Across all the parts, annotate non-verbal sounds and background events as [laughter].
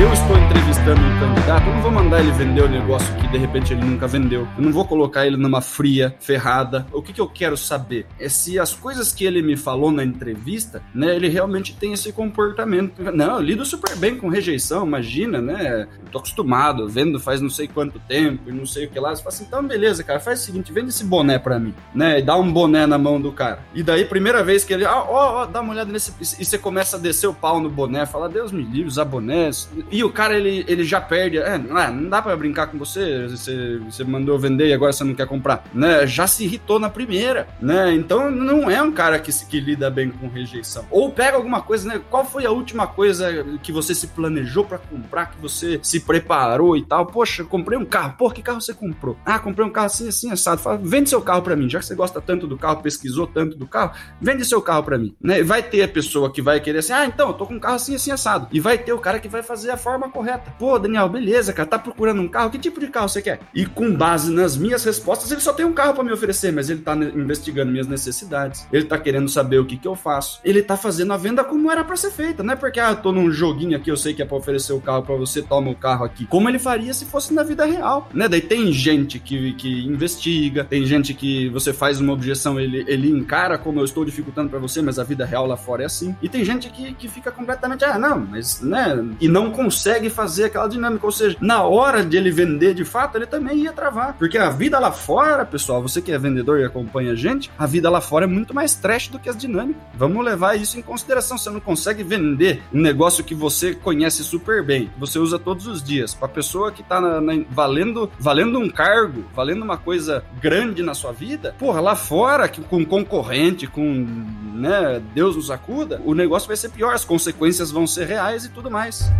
eu estou entrevistando um candidato, eu não vou mandar ele vender o negócio que de repente ele nunca vendeu. Eu não vou colocar ele numa fria, ferrada. O que, que eu quero saber é se as coisas que ele me falou na entrevista, né, ele realmente tem esse comportamento. Não, eu lido super bem com rejeição, imagina, né? Eu tô acostumado, vendo faz não sei quanto tempo e não sei o que lá. Você fala assim, então beleza, cara, faz o seguinte, vende esse boné pra mim, né? E dá um boné na mão do cara. E daí, primeira vez que ele, ó, ah, ó, ó, dá uma olhada nesse. E você começa a descer o pau no boné, fala, Deus me livre, usar bonés. E o cara, ele, ele já perde. É, não, é, dá para brincar com você. você. Você mandou vender e agora você não quer comprar. Né? Já se irritou na primeira. Né? Então não é um cara que, que lida bem com rejeição. Ou pega alguma coisa, né? Qual foi a última coisa que você se planejou para comprar, que você se preparou e tal? Poxa, comprei um carro. Pô, que carro você comprou? Ah, comprei um carro assim, assim, assado. Fala, vende seu carro para mim. Já que você gosta tanto do carro, pesquisou tanto do carro, vende seu carro para mim. Né? Vai ter a pessoa que vai querer assim, ah, então, eu tô com um carro assim, assim, assado. E vai ter o cara que vai fazer a forma correta. Pô, Daniel, beleza, cara, tá procurando um carro? Que tipo de carro você quer? E com base nas minhas respostas, ele só tem um carro para me oferecer, mas ele tá investigando minhas necessidades. Ele tá querendo saber o que que eu faço. Ele tá fazendo a venda como era para ser feita. Não é porque, ah, eu tô num joguinho aqui, eu sei que é pra oferecer o carro para você, toma o carro aqui. Como ele faria se fosse na vida real, né? Daí tem gente que, que investiga, tem gente que você faz uma objeção, ele, ele encara como eu estou dificultando para você, mas a vida real lá fora é assim. E tem gente que, que fica completamente, ah, não, mas, né? E não consegue fazer aquela dinâmica. Ou seja, na hora de ele vender de fato, ele também ia travar. Porque a vida lá fora, pessoal, você que é vendedor e acompanha a gente, a vida lá fora é muito mais trash do que as dinâmicas. Vamos levar isso em consideração. Você não consegue vender um negócio que você conhece super bem, você usa todos os dias, para pessoa que tá na, na, valendo, valendo um cargo, valendo uma coisa grande na sua vida. Porra, lá fora, que, com concorrente, com, né, Deus nos acuda, o negócio vai ser pior, as consequências vão ser reais e tudo mais.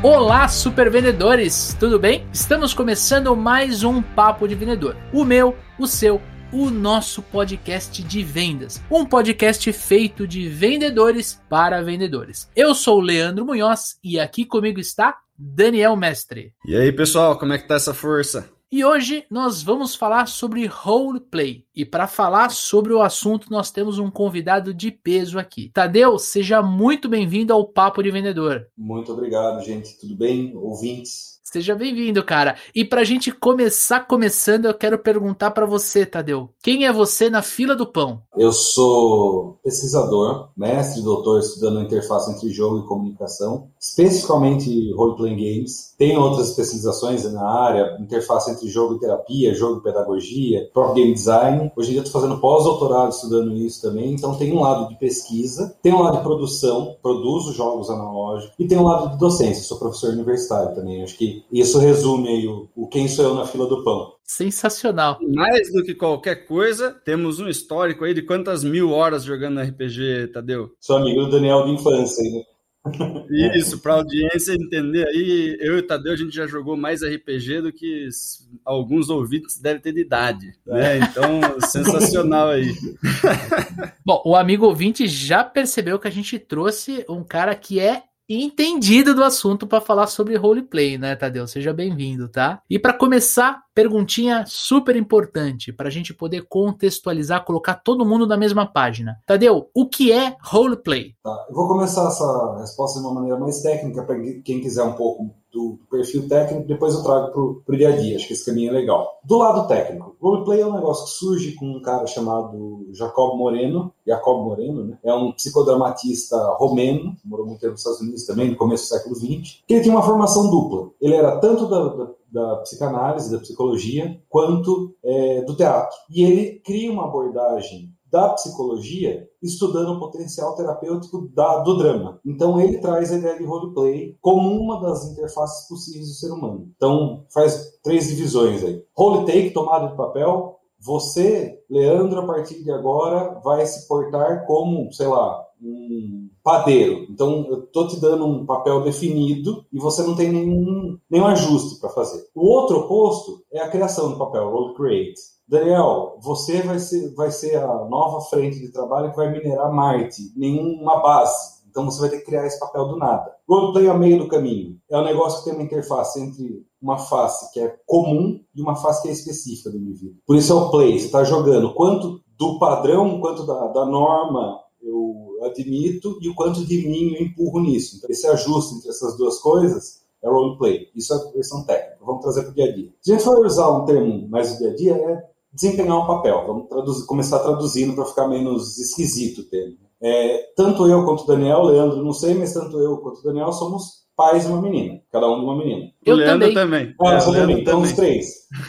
Olá, super vendedores, tudo bem? Estamos começando mais um Papo de Vendedor. O meu, o seu, o nosso podcast de vendas. Um podcast feito de vendedores para vendedores. Eu sou o Leandro Munhoz e aqui comigo está Daniel Mestre. E aí, pessoal, como é que tá essa força? E hoje nós vamos falar sobre roleplay. E para falar sobre o assunto, nós temos um convidado de peso aqui. Tadeu, seja muito bem-vindo ao Papo de Vendedor. Muito obrigado, gente. Tudo bem? Ouvintes? Seja bem-vindo, cara. E pra gente começar começando, eu quero perguntar para você, Tadeu. Quem é você na fila do pão? Eu sou pesquisador, mestre, doutor, estudando interface entre jogo e comunicação, especificamente role-playing games. Tenho outras especializações na área, interface entre jogo e terapia, jogo e pedagogia, próprio game design. Hoje em dia estou fazendo pós-doutorado estudando isso também, então tem um lado de pesquisa, tem um lado de produção, produzo jogos analógicos, e tem um lado de docência, sou professor universitário também. Acho que isso resume aí o, o quem sou eu na fila do pão. Sensacional. Mais do que qualquer coisa, temos um histórico aí de quantas mil horas jogando RPG, Tadeu? Sou amigo do Daniel de infância, né? Isso, para a audiência entender aí, eu e o Tadeu, a gente já jogou mais RPG do que alguns ouvintes devem ter de idade, né? Então, [laughs] sensacional aí. Bom, o amigo ouvinte já percebeu que a gente trouxe um cara que é entendido do assunto para falar sobre roleplay, né, Tadeu? Seja bem-vindo, tá? E para começar, perguntinha super importante para a gente poder contextualizar, colocar todo mundo na mesma página. Tadeu, o que é roleplay? Tá, eu vou começar essa resposta de uma maneira mais técnica para quem quiser um pouco do perfil técnico, depois eu trago para o dia a dia. Acho que esse caminho é legal. Do lado técnico, roleplay é um negócio que surge com um cara chamado Jacob Moreno, Jacob Moreno, né? É um psicodramatista romeno, morou muito tempo nos Estados Unidos também, no começo do século XX, que ele tinha uma formação dupla. Ele era tanto da, da da psicanálise, da psicologia, quanto é, do teatro. E ele cria uma abordagem da psicologia estudando o potencial terapêutico da, do drama. Então ele traz a ideia de roleplay como uma das interfaces possíveis do ser humano. Então faz três divisões aí. Role take, tomada de papel. Você, Leandro, a partir de agora vai se portar como, sei lá, um padeiro. Então, eu estou te dando um papel definido e você não tem nenhum, nenhum ajuste para fazer. O outro oposto é a criação do papel, role create. Daniel, você vai ser, vai ser a nova frente de trabalho que vai minerar Marte, nenhuma base. Então você vai ter que criar esse papel do nada. Roleplay ao meio do caminho. É um negócio que tem uma interface entre uma face que é comum e uma face que é específica do indivíduo. Por isso é o play. Você está jogando. Quanto do padrão quanto da, da norma eu admito e o quanto de mim eu empurro nisso. Então, esse ajuste entre essas duas coisas é roleplay. Isso é a versão técnica. Vamos trazer para o dia a dia. Se a gente for usar um termo mais do dia a dia, é desempenhar um papel. Vamos traduzir, começar traduzindo para ficar menos esquisito o termo. É, tanto eu quanto o Daniel, Leandro, não sei, mas tanto eu quanto o Daniel somos pais de uma menina, cada um de uma menina. Eu Leandro também. também. É, também. Então, os três. [laughs]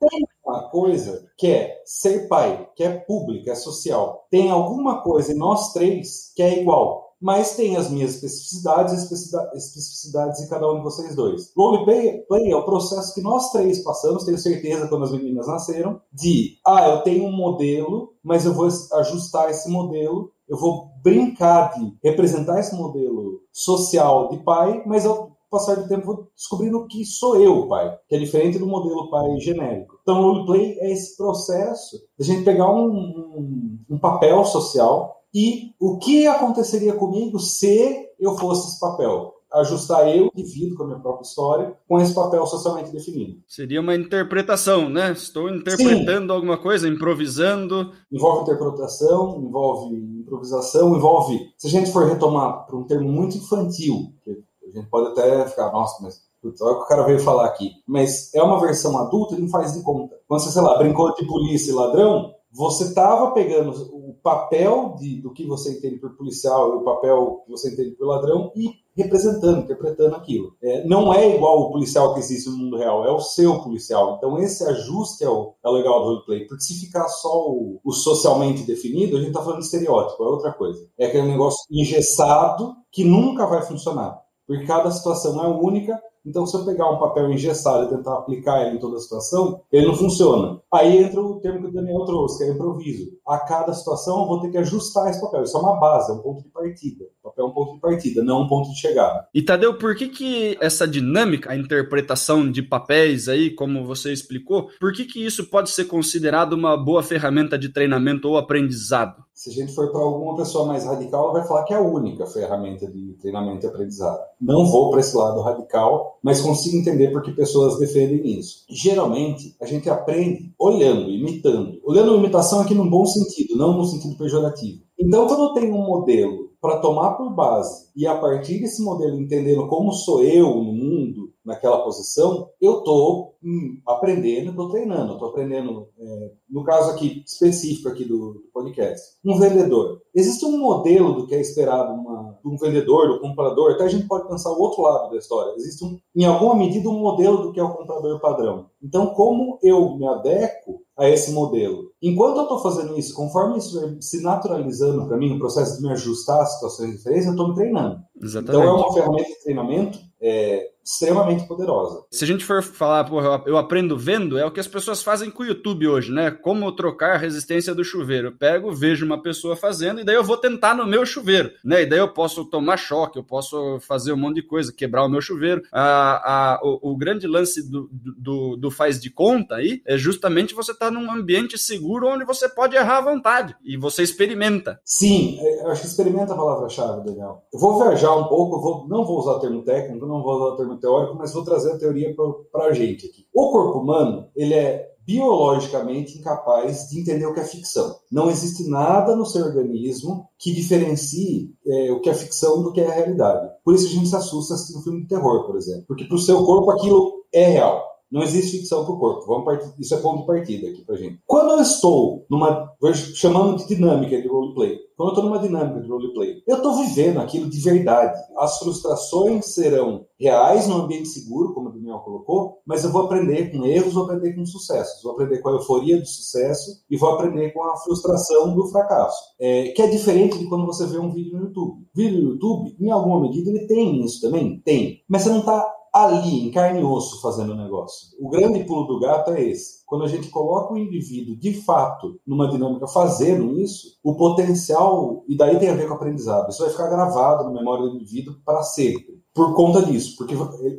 Tem uma coisa que é ser pai, que é pública, é social. Tem alguma coisa em nós três que é igual mas tem as minhas especificidades especificidades de cada um de vocês dois. Roleplay é o processo que nós três passamos, tenho certeza, quando as meninas nasceram, de, ah, eu tenho um modelo, mas eu vou ajustar esse modelo eu vou brincar de representar esse modelo social de pai, mas ao passar do tempo vou descobrindo que sou eu pai, que é diferente do modelo pai genérico. Então, o roleplay é esse processo de a gente pegar um, um, um papel social e o que aconteceria comigo se eu fosse esse papel ajustar eu, indivíduo, com a minha própria história, com esse papel socialmente definido. Seria uma interpretação, né? Estou interpretando Sim. alguma coisa, improvisando. Envolve interpretação, envolve improvisação, envolve. Se a gente for retomar para um termo muito infantil, que a gente pode até ficar, nossa, mas Putz, olha o que o cara veio falar aqui. Mas é uma versão adulta e não faz de conta. Quando você, sei lá, brincou de polícia e ladrão, você estava pegando o papel de, do que você entende por policial e o papel que você entende por ladrão e representando, interpretando aquilo. É, não é igual o policial que existe no mundo real, é o seu policial. Então esse ajuste é o, é legal do roleplay, porque se ficar só o, o socialmente definido, a gente está falando de estereótipo, é outra coisa. É aquele negócio engessado que nunca vai funcionar, porque cada situação é única então, se eu pegar um papel engessado e tentar aplicar ele em toda a situação, ele não funciona. Aí entra o termo que o Daniel trouxe, que é improviso. A cada situação eu vou ter que ajustar esse papel. Isso é uma base, é um ponto de partida. O papel é um ponto de partida, não um ponto de chegada. E Tadeu, por que que essa dinâmica, a interpretação de papéis aí, como você explicou, por que que isso pode ser considerado uma boa ferramenta de treinamento ou aprendizado? Se a gente for para alguma pessoa mais radical, vai falar que é a única ferramenta de treinamento e aprendizado. Não vou para esse lado radical, mas consigo entender por que pessoas defendem isso. Geralmente, a gente aprende olhando, imitando. Olhando imitação aqui num bom sentido, não no sentido pejorativo. Então, quando eu tenho um modelo para tomar por base e a partir desse modelo entendendo como sou eu no mundo, naquela posição, eu estou hum, aprendendo, estou treinando, estou aprendendo, é, no caso aqui específico aqui do, do, podcast, um vendedor. Existe um modelo do que é esperado uma, de um vendedor, do comprador, até a gente pode pensar o outro lado da história. Existe, um, em alguma medida, um modelo do que é o comprador padrão. Então, como eu me adequo a esse modelo? Enquanto eu estou fazendo isso, conforme isso se naturalizando para mim, o processo de me ajustar às situações diferentes, eu estou me treinando. Exatamente. Então, é uma ferramenta de treinamento é, extremamente poderosa. Se a gente for falar, porra, eu aprendo vendo, é o que as pessoas fazem com o YouTube hoje, né? Como trocar a resistência do chuveiro. Eu pego, vejo uma pessoa fazendo e daí eu vou tentar no meu chuveiro, né? E daí eu posso tomar choque, eu posso fazer um monte de coisa, quebrar o meu chuveiro. A, a, o, o grande lance do, do, do, faz de conta aí é justamente você estar tá num ambiente seguro onde você pode errar à vontade e você experimenta. Sim, é, eu acho que experimenta a palavra-chave, Daniel. Eu vou viajar um pouco, vou, não vou usar o termo técnico, não vou usar o termo teórico, mas vou trazer a teoria para a gente aqui. O corpo humano, ele é biologicamente incapaz de entender o que é ficção. Não existe nada no seu organismo que diferencie é, o que é ficção do que é a realidade. Por isso a gente se assusta assistindo um filme de terror, por exemplo. Porque para o seu corpo aquilo é real. Não existe ficção para o corpo. Vamos partir, isso é ponto de partida aqui para gente. Quando eu estou numa, chamando de dinâmica de roleplay, quando eu estou numa dinâmica de roleplay, eu estou vivendo aquilo de verdade. As frustrações serão reais no ambiente seguro, como o Daniel colocou, mas eu vou aprender com erros, vou aprender com sucessos, vou aprender com a euforia do sucesso e vou aprender com a frustração do fracasso. É, que é diferente de quando você vê um vídeo no YouTube. Vídeo no YouTube, em alguma medida, ele tem isso também? Tem. Mas você não está ali, em carne e osso, fazendo o negócio. O grande pulo do gato é esse. Quando a gente coloca o indivíduo, de fato, numa dinâmica fazendo isso, o potencial, e daí tem a ver com o aprendizado, isso vai ficar gravado na memória do indivíduo para sempre por conta disso, porque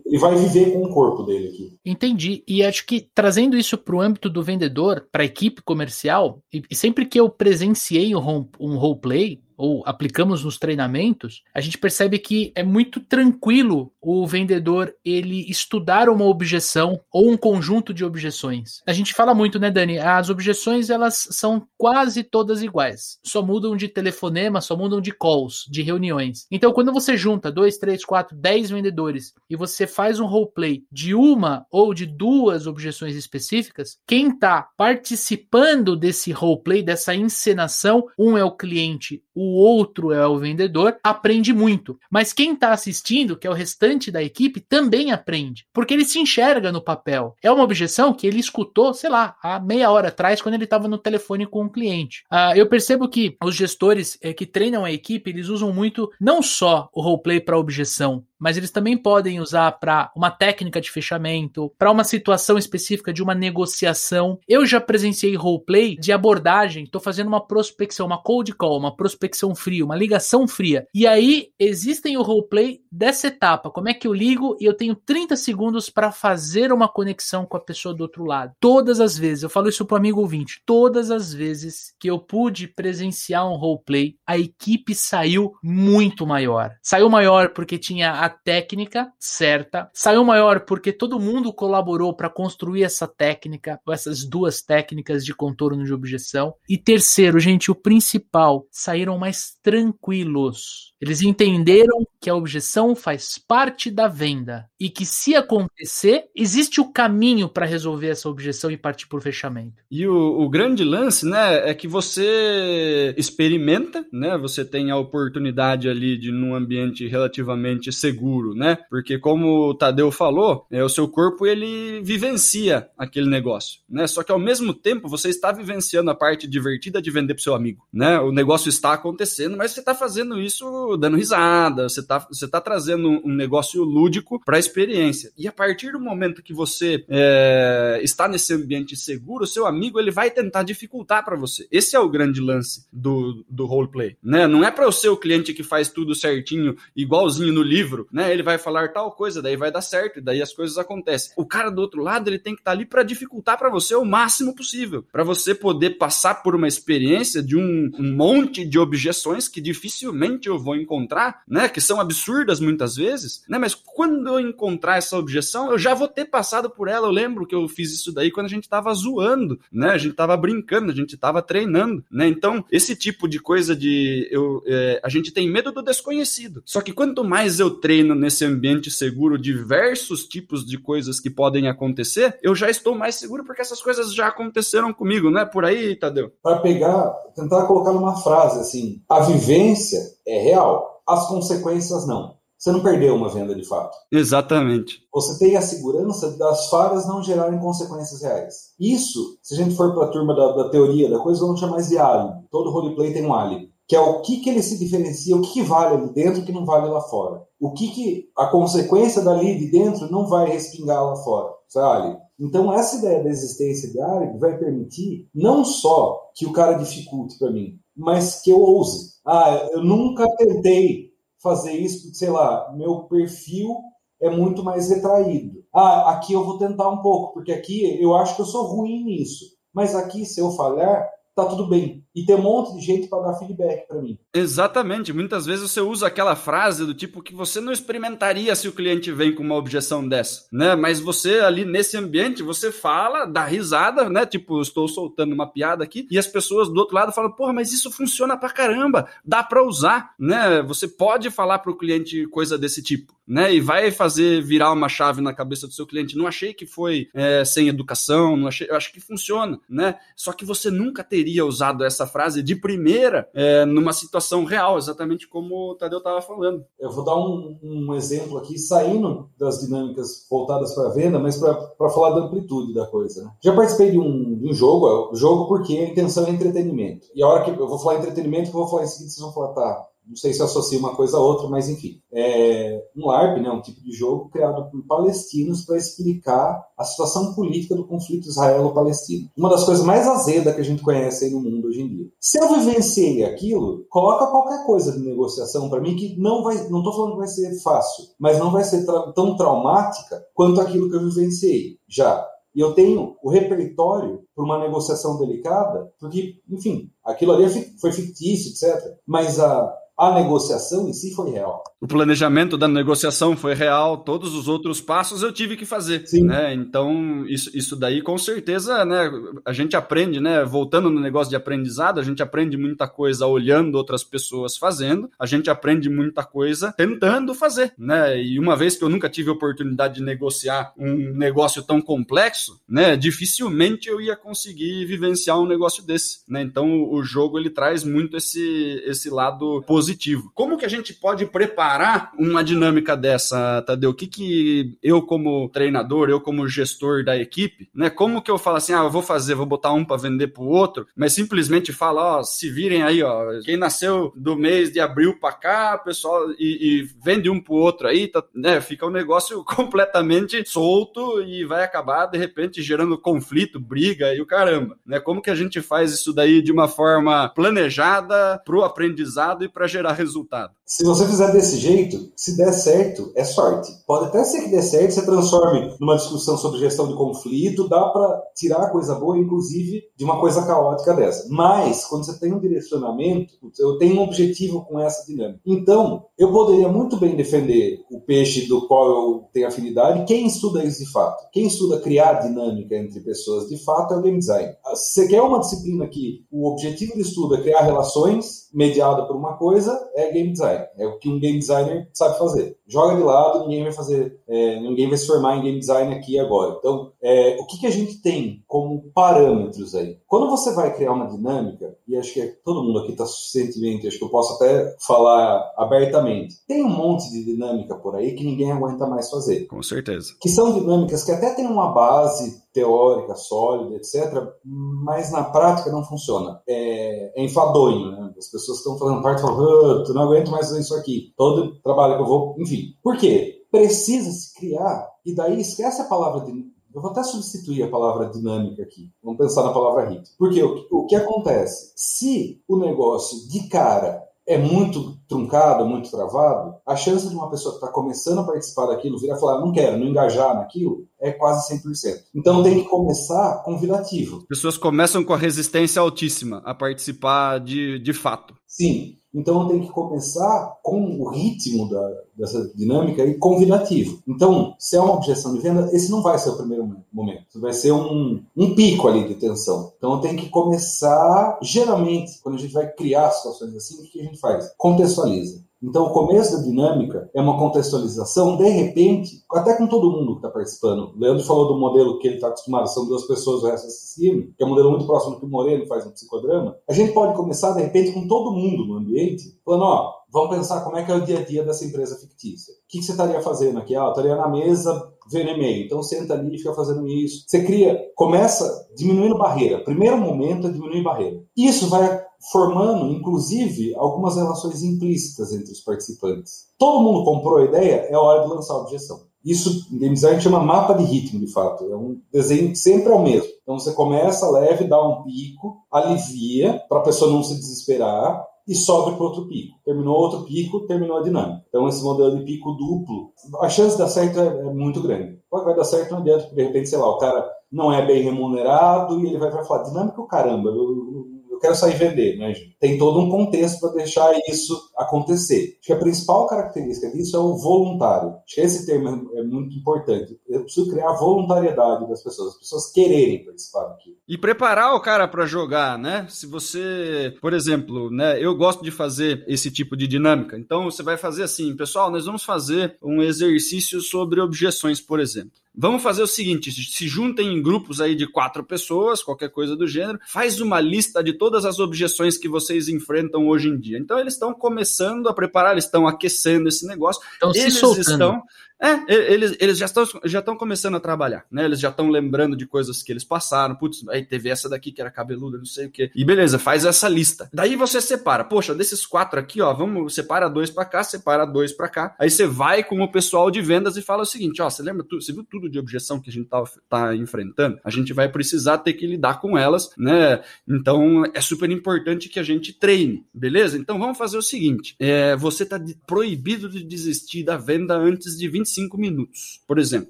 ele vai viver com o corpo dele aqui. Entendi. E acho que trazendo isso para o âmbito do vendedor, para a equipe comercial, e sempre que eu presenciei um roleplay, ou aplicamos nos treinamentos, a gente percebe que é muito tranquilo o vendedor ele estudar uma objeção ou um conjunto de objeções. A gente fala muito, né, Dani? As objeções elas são quase todas iguais. Só mudam de telefonema, só mudam de calls, de reuniões. Então, quando você junta dois, três, quatro, dez vendedores e você faz um roleplay de uma ou de duas objeções específicas, quem está participando desse roleplay, dessa encenação, um é o cliente, o outro é o vendedor, aprende muito. Mas quem está assistindo, que é o restante da equipe, também aprende, porque ele se enxerga no papel. É uma objeção que ele escutou, sei lá, há meia hora atrás, quando ele estava no telefone com o cliente. Uh, eu percebo que os gestores é, que treinam a equipe, eles usam muito não só o roleplay para objeção, mas eles também podem usar para uma técnica de fechamento, para uma situação específica de uma negociação. Eu já presenciei roleplay de abordagem, estou fazendo uma prospecção, uma cold call, uma prospecção fria, uma ligação fria. E aí existem o roleplay dessa etapa. Como é que eu ligo e eu tenho 30 segundos para fazer uma conexão com a pessoa do outro lado. Todas as vezes, eu falo isso pro amigo ouvinte, todas as vezes que eu pude presenciar um roleplay, a equipe saiu muito maior. Saiu maior porque tinha a técnica certa, saiu maior porque todo mundo colaborou para construir essa técnica, essas duas técnicas de contorno de objeção. E terceiro, gente, o principal, saíram mais tranquilos. Eles entenderam que a objeção faz parte da venda e que se acontecer, existe o caminho para resolver essa objeção e partir por fechamento. E o, o, grande lance, né, é que você experimenta, né, você tem a oportunidade ali de num ambiente relativamente seguro, né, porque como o Tadeu falou, é, o seu corpo ele vivencia aquele negócio, né, só que ao mesmo tempo você está vivenciando a parte divertida de vender para seu amigo, né, o negócio está acontecendo, mas você está fazendo isso dando risada, você está você tá trazendo um negócio lúdico para a experiência. E a partir do momento que você é, está nesse ambiente seguro, seu amigo ele vai tentar dificultar para você. Esse é o grande lance do, do roleplay, né? Não é para o seu cliente que faz tudo certinho, igualzinho no livro, né? Ele vai falar tal coisa, daí vai dar certo, e daí as coisas acontecem. O cara do outro lado, ele tem que estar tá ali para dificultar para você o máximo possível, para você poder passar por uma experiência de um, um monte de objeções que dificilmente eu vou encontrar, né? Que são absurdas muitas vezes, né? Mas quando eu encontrar essa objeção, eu já vou ter passado por ela. Eu lembro que eu fiz isso daí quando a gente tava zoando, né? A gente tava brincando, a gente tava treinando, né? Então, esse tipo de coisa de eu, é, a gente tem medo do desconhecido. Só que quanto mais eu treino nesse ambiente seguro diversos tipos de coisas que podem acontecer, eu já estou mais seguro porque essas coisas já aconteceram comigo, não é por aí, Tadeu? Para pegar, tentar colocar numa frase assim, a vivência é real, as consequências não. Você não perdeu uma venda de fato. Exatamente. Você tem a segurança das falhas não gerarem consequências reais. Isso, se a gente for para a turma da, da, teoria da coisa, vamos chamar de álibi. Todo roleplay tem um álibi. Que é o que, que ele se diferencia, o que, que vale ali dentro que não vale lá fora. O que, que a consequência dali de dentro não vai respingar lá fora. Álibi. Então, essa ideia da existência de álibi vai permitir não só que o cara dificulte para mim, mas que eu ouse. Ah, eu nunca tentei fazer isso, sei lá, meu perfil é muito mais retraído. Ah, aqui eu vou tentar um pouco, porque aqui eu acho que eu sou ruim nisso. Mas aqui, se eu falhar, tá tudo bem. E tem um monte de gente para dar feedback para mim. Exatamente. Muitas vezes você usa aquela frase do tipo que você não experimentaria se o cliente vem com uma objeção dessa, né? Mas você ali nesse ambiente, você fala, dá risada, né? Tipo, estou soltando uma piada aqui e as pessoas do outro lado falam: "Porra, mas isso funciona pra caramba, dá para usar", né? Você pode falar para o cliente coisa desse tipo né? E vai fazer virar uma chave na cabeça do seu cliente. Não achei que foi é, sem educação, não achei, eu acho que funciona, né? Só que você nunca teria usado essa frase de primeira é, numa situação real, exatamente como o Tadeu estava falando. Eu vou dar um, um, exemplo aqui, saindo das dinâmicas voltadas para a venda, mas para falar da amplitude da coisa. Né? Já participei de um, de um jogo, jogo porque a intenção é entretenimento. E a hora que eu vou falar entretenimento, eu vou falar em seguida, vocês vão falar, tá, não sei se associa uma coisa a outra, mas enfim. É um LARP, né, um tipo de jogo criado por palestinos para explicar a situação política do conflito israelo-palestino. Uma das coisas mais azedas que a gente conhece aí no mundo hoje em dia. Se eu vivenciei aquilo, coloca qualquer coisa de negociação para mim que não vai, não estou falando que vai ser fácil, mas não vai ser tra tão traumática quanto aquilo que eu vivenciei já. e eu tenho o repertório para uma negociação delicada, porque, enfim, aquilo ali é foi fictício, etc. Mas a, a negociação em si foi real. O planejamento da negociação foi real, todos os outros passos eu tive que fazer. Sim. Né? Então, isso, isso daí com certeza, né? A gente aprende, né? Voltando no negócio de aprendizado, a gente aprende muita coisa olhando outras pessoas fazendo, a gente aprende muita coisa tentando fazer, né? E uma vez que eu nunca tive oportunidade de negociar um negócio tão complexo, né? Dificilmente eu ia conseguir vivenciar um negócio desse, né? Então, o jogo ele traz muito esse, esse lado positivo positivo. Como que a gente pode preparar uma dinâmica dessa, Tadeu? O que, que eu, como treinador, eu, como gestor da equipe, né? Como que eu falo assim, ah, eu vou fazer, vou botar um para vender pro outro, mas simplesmente fala, ó, se virem aí, ó, quem nasceu do mês de abril para cá, pessoal, e, e, vende um pro outro aí, tá, né? Fica um negócio [laughs] completamente solto e vai acabar, de repente, gerando conflito, briga e o caramba, né? Como que a gente faz isso daí de uma forma planejada pro aprendizado e para gerar gerar resultado. Se você fizer desse jeito, se der certo, é sorte. Pode até ser que dê certo, você transforme numa discussão sobre gestão de conflito, dá para tirar coisa boa, inclusive, de uma coisa caótica dessa. Mas, quando você tem um direcionamento, eu tenho um objetivo com essa dinâmica. Então, eu poderia muito bem defender o peixe do qual eu tenho afinidade. Quem estuda isso de fato? Quem estuda criar dinâmica entre pessoas de fato é o game design. Se você quer uma disciplina que o objetivo de estudo é criar relações mediada por uma coisa, é game design. É o que um game designer sabe fazer. Joga de lado, ninguém vai fazer, é, ninguém vai se formar em game design aqui agora. Então, é, o que, que a gente tem como parâmetros aí? Quando você vai criar uma dinâmica, e acho que todo mundo aqui está suficientemente, acho que eu posso até falar abertamente, tem um monte de dinâmica por aí que ninguém aguenta mais fazer. Com certeza. Que são dinâmicas que até têm uma base teórica, sólida, etc., mas na prática não funciona. É, é enfadonho, né? As pessoas estão fazendo parte e oh, não aguento mais isso aqui. Todo trabalho que eu vou, enfim. Por quê? Precisa se criar, e daí esquece a palavra de, eu vou até substituir a palavra dinâmica aqui. Vamos pensar na palavra ritmo. Porque o, o que acontece? Se o negócio de cara é muito truncado, muito travado, a chance de uma pessoa que está começando a participar daquilo vir a falar, não quero, não engajar naquilo, é quase 100%. Então tem que começar convidativo. Pessoas começam com a resistência altíssima a participar de, de fato. Sim. Então tem que começar com o ritmo da, dessa dinâmica e convidativo. Então, se é uma objeção de venda, esse não vai ser o primeiro momento. Vai ser um, um pico ali de tensão. Então tem que começar, geralmente, quando a gente vai criar situações assim, o que a gente faz? Contextualiza. Então, o começo da dinâmica é uma contextualização, de repente, até com todo mundo que está participando. O Leandro falou do modelo que ele está acostumado, são duas pessoas, o resto assassino, que é um modelo muito próximo do que o Moreno faz no psicodrama. A gente pode começar, de repente, com todo mundo no ambiente, falando: ó, vamos pensar como é que é o dia a dia dessa empresa fictícia. O que, você estaria fazendo aqui? Ah, eu estaria na mesa vendo e-mail. Então senta ali e fica fazendo isso. Você cria, começa diminuindo barreira. Primeiro momento é diminuir barreira. Isso vai formando, inclusive, algumas relações implícitas entre os participantes. Todo mundo comprou a ideia, é hora de lançar a objeção. Isso em game design chama mapa de ritmo, de fato. É um desenho que sempre é o mesmo. Então você começa leve, dá um pico, alivia, para a pessoa não se desesperar, e sobe para outro pico. Terminou outro pico, terminou a dinâmica. Então, esse modelo de pico duplo, a chance de dar certo é, é muito grande. Pode vai dar certo não adianta, de repente, sei lá, o cara não é bem remunerado e ele vai, vai falar, dinâmica o caramba, eu, eu quero sair vender, né, gente? Tem todo um contexto para deixar isso acontecer. Acho que a principal característica disso é o voluntário. Acho que esse termo é muito importante. Eu preciso criar a voluntariedade das pessoas, as pessoas quererem participar daquilo. E preparar o cara para jogar, né? Se você, por exemplo, né, eu gosto de fazer esse tipo de dinâmica. Então você vai fazer assim, pessoal, nós vamos fazer um exercício sobre objeções, por exemplo. Vamos fazer o seguinte: se juntem em grupos aí de quatro pessoas, qualquer coisa do gênero, faz uma lista de todas as objeções que vocês enfrentam hoje em dia. Então eles estão começando a preparar, eles estão aquecendo esse negócio. Então, eles estão é, eles, eles já estão já estão começando a trabalhar, né? Eles já estão lembrando de coisas que eles passaram. Putz, aí teve essa daqui que era cabeluda, não sei o quê. E beleza, faz essa lista. Daí você separa. Poxa, desses quatro aqui, ó, vamos separa dois para cá, separa dois para cá. Aí você vai com o pessoal de vendas e fala o seguinte, ó, você lembra tudo, você viu tudo de objeção que a gente tá, tá enfrentando? A gente vai precisar ter que lidar com elas, né? Então é super importante que a gente treine, beleza? Então vamos fazer o seguinte: é, você tá proibido de desistir da venda antes de 20 25 minutos. Por exemplo,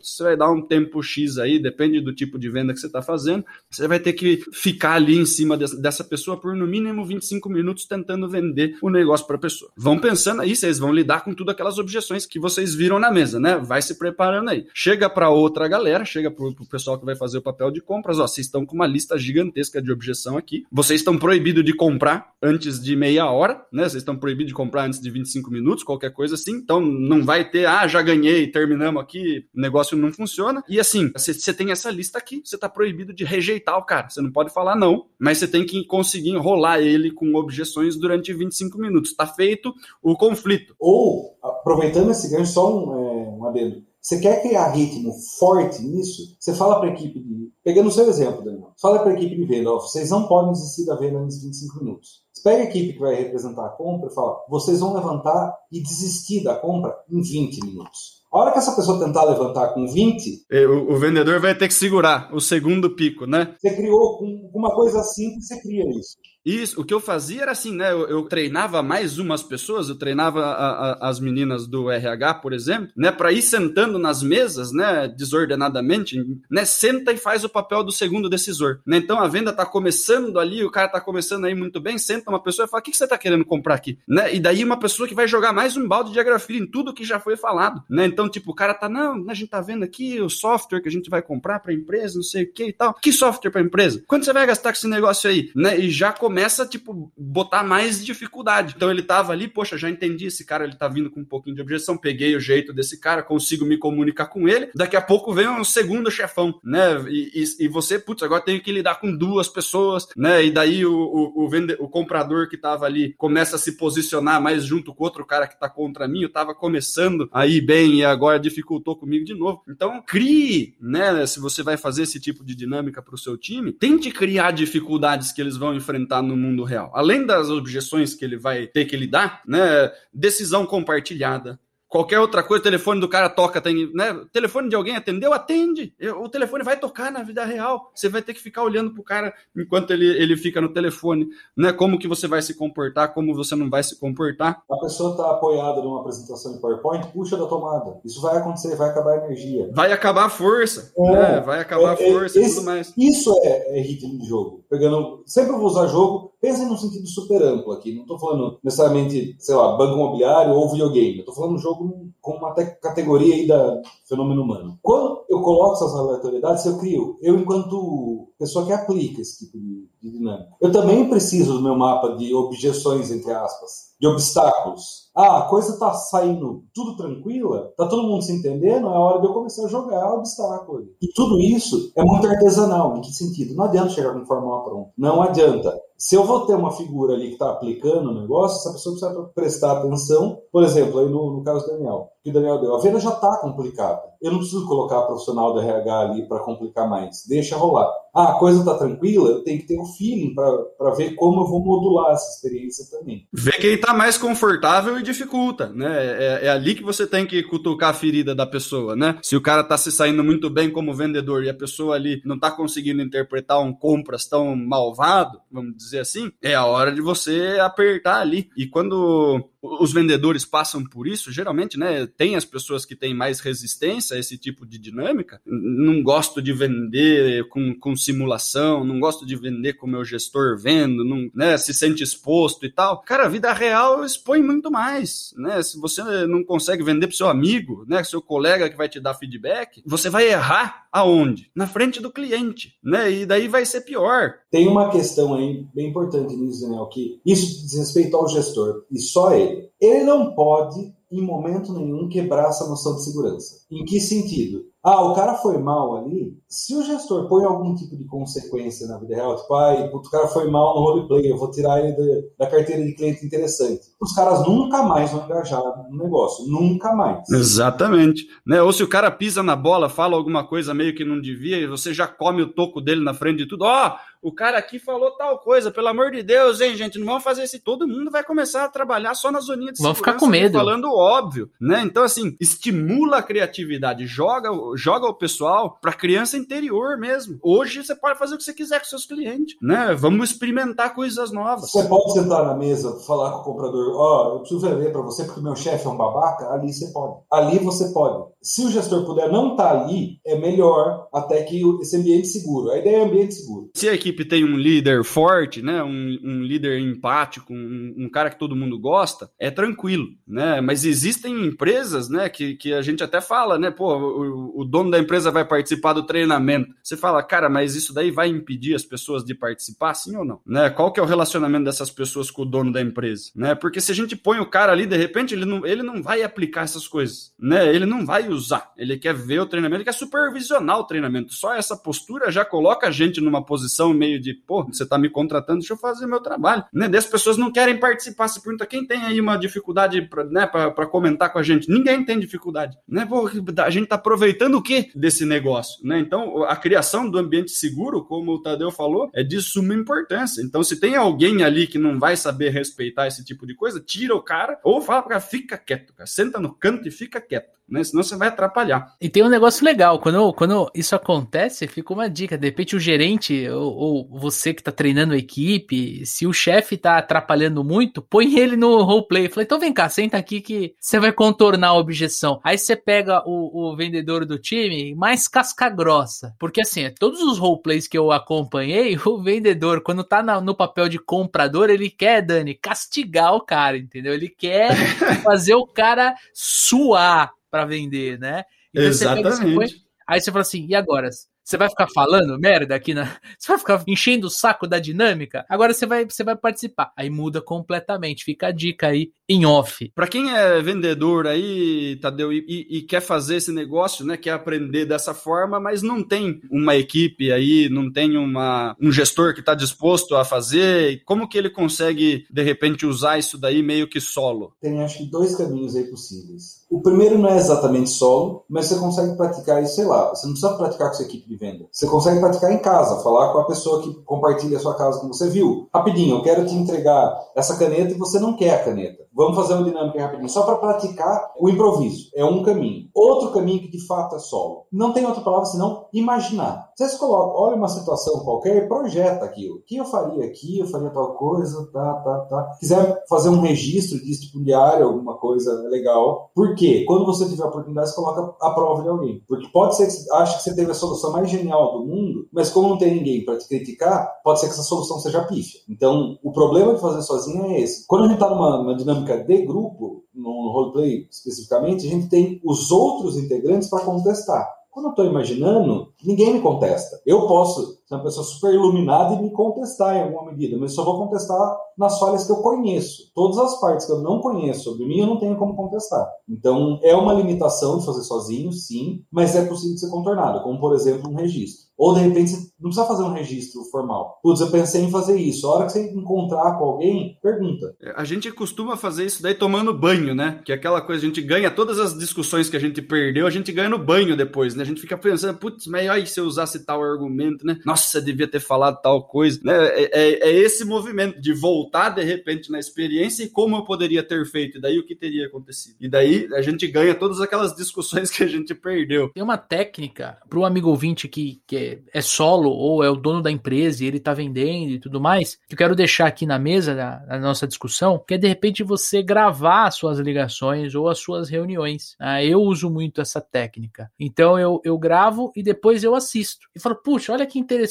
você vai dar um tempo X aí, depende do tipo de venda que você está fazendo, você vai ter que ficar ali em cima dessa pessoa por no mínimo 25 minutos tentando vender o negócio para a pessoa. Vão pensando aí, vocês vão lidar com tudo aquelas objeções que vocês viram na mesa, né? Vai se preparando aí. Chega para outra galera, chega para o pessoal que vai fazer o papel de compras, ó, vocês estão com uma lista gigantesca de objeção aqui. Vocês estão proibidos de comprar antes de meia hora, né? Vocês estão proibidos de comprar antes de 25 minutos, qualquer coisa assim. Então não vai ter, ah, já ganhei, terminamos aqui, o negócio não funciona. E assim, você tem essa lista aqui, você está proibido de rejeitar o cara. Você não pode falar não, mas você tem que conseguir enrolar ele com objeções durante 25 minutos. Está feito o conflito. Ou, aproveitando esse gancho, só um, é, um adendo. Você quer criar ritmo forte nisso? Você fala para a equipe de. Pegando o seu exemplo, Daniel. Fala para a equipe de venda: ó, vocês não podem desistir da venda nos 25 minutos. Você pega a equipe que vai representar a compra e fala: vocês vão levantar e desistir da compra em 20 minutos. A hora que essa pessoa tentar levantar com 20. É, o, o, vendedor vai ter que segurar o segundo pico, né? Você criou com uma coisa simples, você cria isso. Isso, o que eu fazia era assim, né? Eu, eu treinava mais umas pessoas, eu treinava a, a, as meninas do RH, por exemplo, né? Para ir sentando nas mesas, né? Desordenadamente, né? Senta e faz o papel do segundo decisor, né? Então a venda tá começando ali, o cara tá começando aí muito bem, senta uma pessoa e fala: o que, que você tá querendo comprar aqui? Né? E daí uma pessoa que vai jogar mais um balde de agrafilha em tudo que já foi falado, né? Então, tipo, o cara tá, não, a gente tá vendo aqui o software que a gente vai comprar pra empresa, não sei o que e tal. Que software pra empresa? Quanto você vai gastar com esse negócio aí? Né? E já começa, tipo, botar mais dificuldade. Então ele tava ali, poxa, já entendi esse cara, ele tá vindo com um pouquinho de objeção, peguei o jeito desse cara, consigo me comunicar com ele. Daqui a pouco vem um segundo chefão, né? E, e, e você, putz, agora tenho que lidar com duas pessoas, né? E daí o, o, o, vende, o comprador que tava ali começa a se posicionar mais junto com outro cara que tá contra mim. Eu tava começando aí bem e agora dificultou comigo de novo. Então, crie, né? Se você vai fazer esse tipo de dinâmica para o seu time, tente criar dificuldades que eles vão enfrentar no mundo mundo real. Além das objeções que ele vai ter que lidar, né? Decisão compartilhada, Qualquer outra coisa, o telefone do cara toca, tem, né? O telefone de alguém atendeu, atende. O telefone vai tocar na vida real. Você vai ter que ficar olhando pro cara enquanto ele, ele fica no telefone, né? Como que você vai se comportar, como você não vai se comportar. A pessoa tá apoiada numa apresentação de PowerPoint, puxa da tomada. Isso vai acontecer, vai acabar a energia. Vai acabar a força, é, né? Vai acabar é, a força é, e tudo mais. Isso é, é ritmo de jogo. Pegando, sempre vou usar jogo, pensem num sentido super amplo aqui. Não tô falando necessariamente, sei lá, banco imobiliário ou videogame. Tô falando jogo jogo com uma categoria aí da fenômeno humano. Quando eu coloco essas aleatoriedades, eu crio, eu enquanto pessoa que aplica esse tipo de, de dinâmica, eu também preciso do meu mapa de objeções, entre aspas, de obstáculos. Ah, a coisa tá saindo tudo tranquila, tá todo mundo se entendendo, é hora de eu começar a jogar obstáculo. E tudo isso é muito artesanal. Em que sentido? Não adianta chegar com fórmula pronta. Não adianta. Se eu vou ter uma figura ali que está aplicando o negócio, essa pessoa precisa prestar atenção. Por exemplo, aí no, no caso do Daniel, que o Daniel deu, a venda já está complicada. Eu não preciso colocar profissional do RH ali para complicar mais. Deixa rolar. Ah, a coisa está tranquila, eu tenho que ter o um feeling para ver como eu vou modular essa experiência também. Ver quem está mais confortável e dificulta, né? É, é, ali que você tem que cutucar a ferida da pessoa, né? Se o cara está se saindo muito bem como vendedor e a pessoa ali não está conseguindo interpretar um compras tão malvado, vamos dizer assim, é a hora de você apertar ali. E quando os vendedores passam por isso, geralmente, né, tem as pessoas que têm mais resistência a esse tipo de dinâmica. Não gosto de vender com, com simulação, não gosto de vender com meu gestor vendo, não, né, se sente exposto e tal. Cara, a vida real expõe muito mais, né? Se você não consegue vender para seu amigo, né, seu colega que vai te dar feedback, você vai errar aonde? Na frente do cliente, né? E daí vai ser pior. Tem uma questão aí bem importante nisso, Daniel, que isso diz respeito ao gestor e só ele ele não pode, em momento nenhum, quebrar essa noção de segurança. Em que sentido? Ah, o cara foi mal ali. Se o gestor põe algum tipo de consequência na vida real, tipo, ah, o cara foi mal no roleplay, eu vou tirar ele da, da, carteira de cliente interessante. Os caras nunca mais vão engajar no negócio. Nunca mais. Exatamente. Né? Ou se o cara pisa na bola, fala alguma coisa meio que não devia, e você já come o toco dele na frente de tudo. Ó, oh, o cara aqui falou tal coisa, pelo amor de Deus, hein, gente, não vamos fazer isso. Todo mundo vai começar a trabalhar só na zoninha de Vão ficar com medo. Falando óbvio, né? Então, assim, estimula a criatividade, joga, joga o pessoal para criança interior mesmo. Hoje você pode fazer o que você quiser com seus clientes, né? Vamos experimentar coisas novas. Você pode sentar na mesa, falar com o comprador, ó, oh, eu preciso vender para você porque meu chefe é um babaca, ali você pode. Ali você pode. Se o gestor puder não estar tá ali, é melhor até que esse ambiente seguro. A ideia é ambiente seguro. Se a equipe tem um líder forte, né, um, um líder empático, um, um, cara que todo mundo gosta, é tranquilo, né? Mas existem empresas, né, que, que a gente até fala, né, pô, o, o dono da empresa vai participar do treinamento. Você fala, cara, mas isso daí vai impedir as pessoas de participar, sim ou não? Né? Qual que é o relacionamento dessas pessoas com o dono da empresa? Né? Porque se a gente põe o cara ali, de repente, ele não, ele não vai aplicar essas coisas, né? Ele não vai usar. Ele quer ver o treinamento, ele quer supervisionar o treinamento. Só essa postura já coloca a gente numa posição meio de, pô, você tá me contratando, deixa eu fazer meu trabalho. Né? As pessoas não querem participar. Se pergunta quem tem aí uma dificuldade para né, comentar com a gente. Ninguém tem dificuldade. Né? Pô, a gente tá aproveitando o que desse negócio? Né? Então, a criação do ambiente seguro, como o Tadeu falou, é de suma importância. Então, se tem alguém ali que não vai saber respeitar esse tipo de coisa, tira o cara ou fala para fica quieto, cara. Senta no canto e fica quieto né? Senão você vai atrapalhar. E tem um negócio legal, quando, quando isso acontece, fica uma dica. De repente, o gerente ou, ou você que tá treinando a equipe, se o chefe tá atrapalhando muito, põe ele no roleplay. Fala, então vem cá, senta aqui que você vai contornar a objeção. Aí você pega o, o vendedor do time mais casca grossa. Porque assim, todos os roleplays que eu acompanhei, [laughs] o vendedor, quando tá na, no papel de comprador, ele quer, Dani, castigar o cara, entendeu? Ele quer [laughs] fazer o cara suar para vender, né? Então Exatamente. Você pega, aí você fala assim, e agora? Você vai ficar falando merda aqui na. [laughs] Você vai ficar enchendo o saco da dinâmica? Agora você vai, você vai participar. Aí muda completamente. Fica a dica aí em off. Para quem é vendedor aí, Tadeu, e, e, e, quer fazer esse negócio, né? Quer aprender dessa forma, mas não tem uma equipe aí, não tem uma, um gestor que está disposto a fazer. Como que ele consegue, de repente, usar isso daí meio que solo? Tem acho que dois caminhos aí possíveis. O primeiro não é exatamente solo, mas você consegue praticar isso, sei lá. Você não precisa praticar com sua equipe de venda. Você consegue praticar em casa, falar com a pessoa que compartilha a sua casa com você. Viu? Rapidinho, eu quero te entregar essa caneta e você não quer a caneta. Vamos fazer uma dinâmica rapidinho, só para praticar o improviso. É um caminho. Outro caminho que de fato é solo. Não tem outra palavra senão imaginar. Você coloca, olha uma situação qualquer e projeta aquilo. O que eu faria aqui? Eu faria tal coisa, tá, tá, tá. Quiser fazer um registro disso, tipo diário, alguma coisa legal. Por quê? Quando você tiver a oportunidade, você coloca a prova de alguém. Porque pode ser que você ache que você teve a solução mais genial do mundo, mas como não tem ninguém para te criticar, pode ser que essa solução seja pífia. Então, o problema de fazer sozinho é esse. Quando a gente está numa dinâmica de grupo, no roleplay especificamente, a gente tem os outros integrantes para contestar. Quando eu estou imaginando, ninguém me contesta. Eu posso ser uma pessoa super iluminada e me contestar em alguma medida, mas só vou contestar nas falhas que eu conheço. Todas as partes que eu não conheço sobre mim, eu não tenho como contestar. Então, é uma limitação de fazer sozinho, sim, mas é possível de ser contornado, como, por exemplo, um registro. Ou, de repente, você não precisa fazer um registro formal. Putz, eu pensei em fazer isso. A hora que você encontrar com alguém, pergunta. A gente costuma fazer isso daí tomando banho, né? Que é aquela coisa, a gente ganha todas as discussões que a gente perdeu, a gente ganha no banho depois, né? A gente fica pensando, putz, mas aí se eu usasse tal argumento, né? Nossa, devia ter falado tal coisa, né? É, é, é esse movimento de voltar, de repente, na experiência e como eu poderia ter feito, e daí o que teria acontecido. E daí a gente ganha todas aquelas discussões [laughs] que a gente perdeu. Tem uma técnica para o amigo ouvinte que, que é é, solo ou é o dono da empresa e ele está vendendo e tudo mais, que eu quero deixar aqui na mesa da, da, nossa discussão, que é de repente você gravar as suas ligações ou as suas reuniões. Ah, eu uso muito essa técnica. Então eu, eu gravo e depois eu assisto. E falo, puxa, olha que interessante.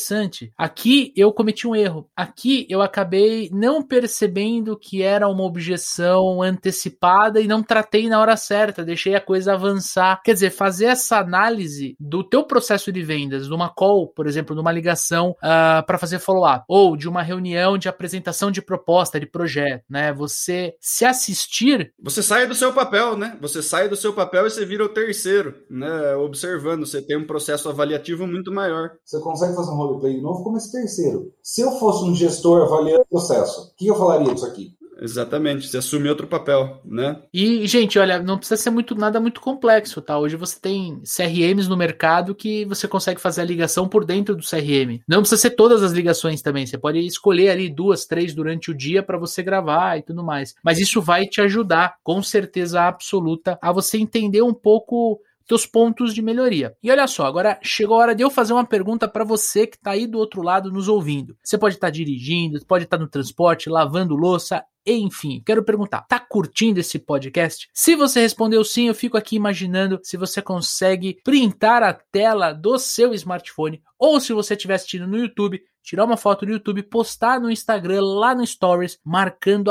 Aqui eu cometi um erro. Aqui eu acabei não percebendo que era uma objeção antecipada e não tratei na hora certa, deixei a coisa avançar. Quer dizer, fazer essa análise do teu processo de vendas, de uma call, por exemplo, numa ligação uh, ah, para fazer follow-up, ou de uma reunião de apresentação de proposta, de projeto, né? Você se assistir. Você sai do seu papel, né? Você sai do seu papel e você vira o terceiro, né? Observando, você tem um processo avaliativo muito maior. Você consegue fazer um roleplay novo como esse terceiro. Se eu fosse um gestor avaliando o processo, o que eu falaria disso aqui? Exatamente, você assume outro papel, né? E, gente, olha, não precisa ser muito nada muito complexo, tá? Hoje você tem CRMs no mercado que você consegue fazer a ligação por dentro do CRM. Não precisa ser todas as ligações também. Você pode escolher ali duas, três durante o dia para você gravar e tudo mais. Mas isso vai te ajudar, com certeza absoluta, a você entender um pouco teus pontos de melhoria. E olha só, agora chegou a hora de eu fazer uma pergunta para você que está aí do outro lado nos ouvindo. Você pode estar tá dirigindo, pode estar tá no transporte, lavando louça, enfim, quero perguntar, tá curtindo esse podcast? Se você respondeu sim, eu fico aqui imaginando se você consegue printar a tela do seu smartphone ou se você estiver assistindo no YouTube, tirar uma foto no YouTube, postar no Instagram, lá no Stories, marcando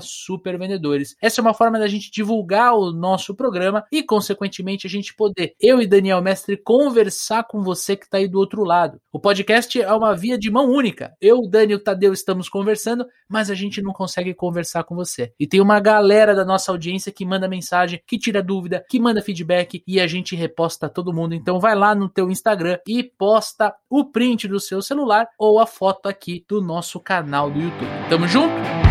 supervendedores. Essa é uma forma da gente divulgar o nosso programa e, consequentemente, a gente poder, eu e Daniel Mestre, conversar com você que está aí do outro lado. O podcast é uma via de mão única. Eu, Dani e o Tadeu estamos conversando, mas a gente não consegue conversar com você. E tem uma galera da nossa audiência que manda mensagem, que tira dúvida, que manda feedback e a gente reposta todo mundo. Então vai lá no teu Instagram e posta o print do seu celular ou a foto aqui do nosso canal do YouTube. Tamo junto?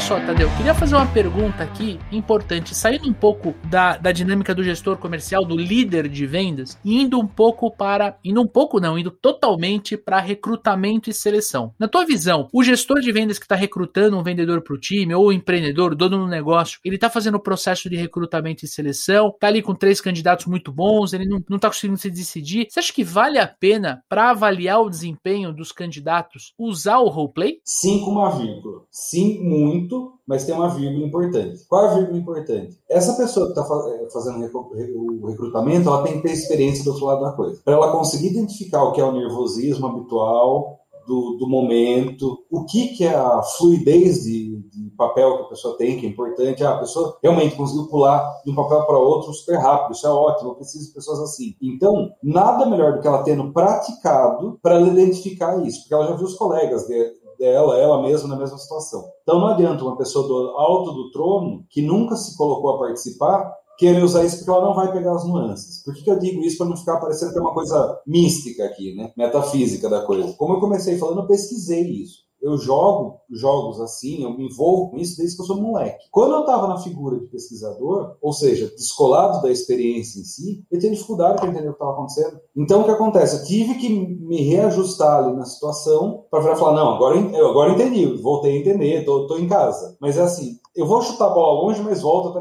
Só, Tadeu, queria fazer uma pergunta aqui importante, saindo um pouco da, da dinâmica do gestor comercial, do líder de vendas, indo um pouco para. Indo um pouco, não, indo totalmente para recrutamento e seleção. Na tua visão, o gestor de vendas que está recrutando um vendedor para o time, ou o empreendedor, dono do negócio, ele está fazendo o processo de recrutamento e seleção, tá ali com três candidatos muito bons, ele não, não tá conseguindo se decidir. Você acha que vale a pena, para avaliar o desempenho dos candidatos, usar o roleplay? Sim, com uma vírgula. Sim, muito mas tem uma vírgula importante. Qual é a vírgula importante? Essa pessoa que está eh, fazendo o recrutamento, ela tem que ter experiência do outro lado da coisa. Para ela conseguir identificar o que é o nervosismo habitual, do, do, momento, o que, que é a fluidez de, de, papel que a pessoa tem, que é importante. Ah, a pessoa realmente conseguiu pular de um papel para outro super rápido, isso é ótimo, eu preciso de pessoas assim. Então, nada melhor do que ela tendo praticado para ela identificar isso, porque ela já viu os colegas de, dela, ela mesma, na mesma situação. Então não adianta uma pessoa do alto do trono, que nunca se colocou a participar, querer usar isso porque ela não vai pegar as nuances. Por que, que eu digo isso para não ficar parecendo que é uma coisa mística aqui, né? Metafísica da coisa. Como eu comecei falando, eu pesquisei isso eu jogo jogos assim, eu me envolvo com isso desde que eu sou moleque. Quando eu estava na figura de pesquisador, ou seja, descolado da experiência em si, eu tinha dificuldade para entender o que estava acontecendo. Então, o que acontece? Eu tive que me reajustar ali na situação para falar: não, agora eu agora entendi, voltei a entender, estou em casa. Mas é assim: eu vou chutar a bola longe, mas volto até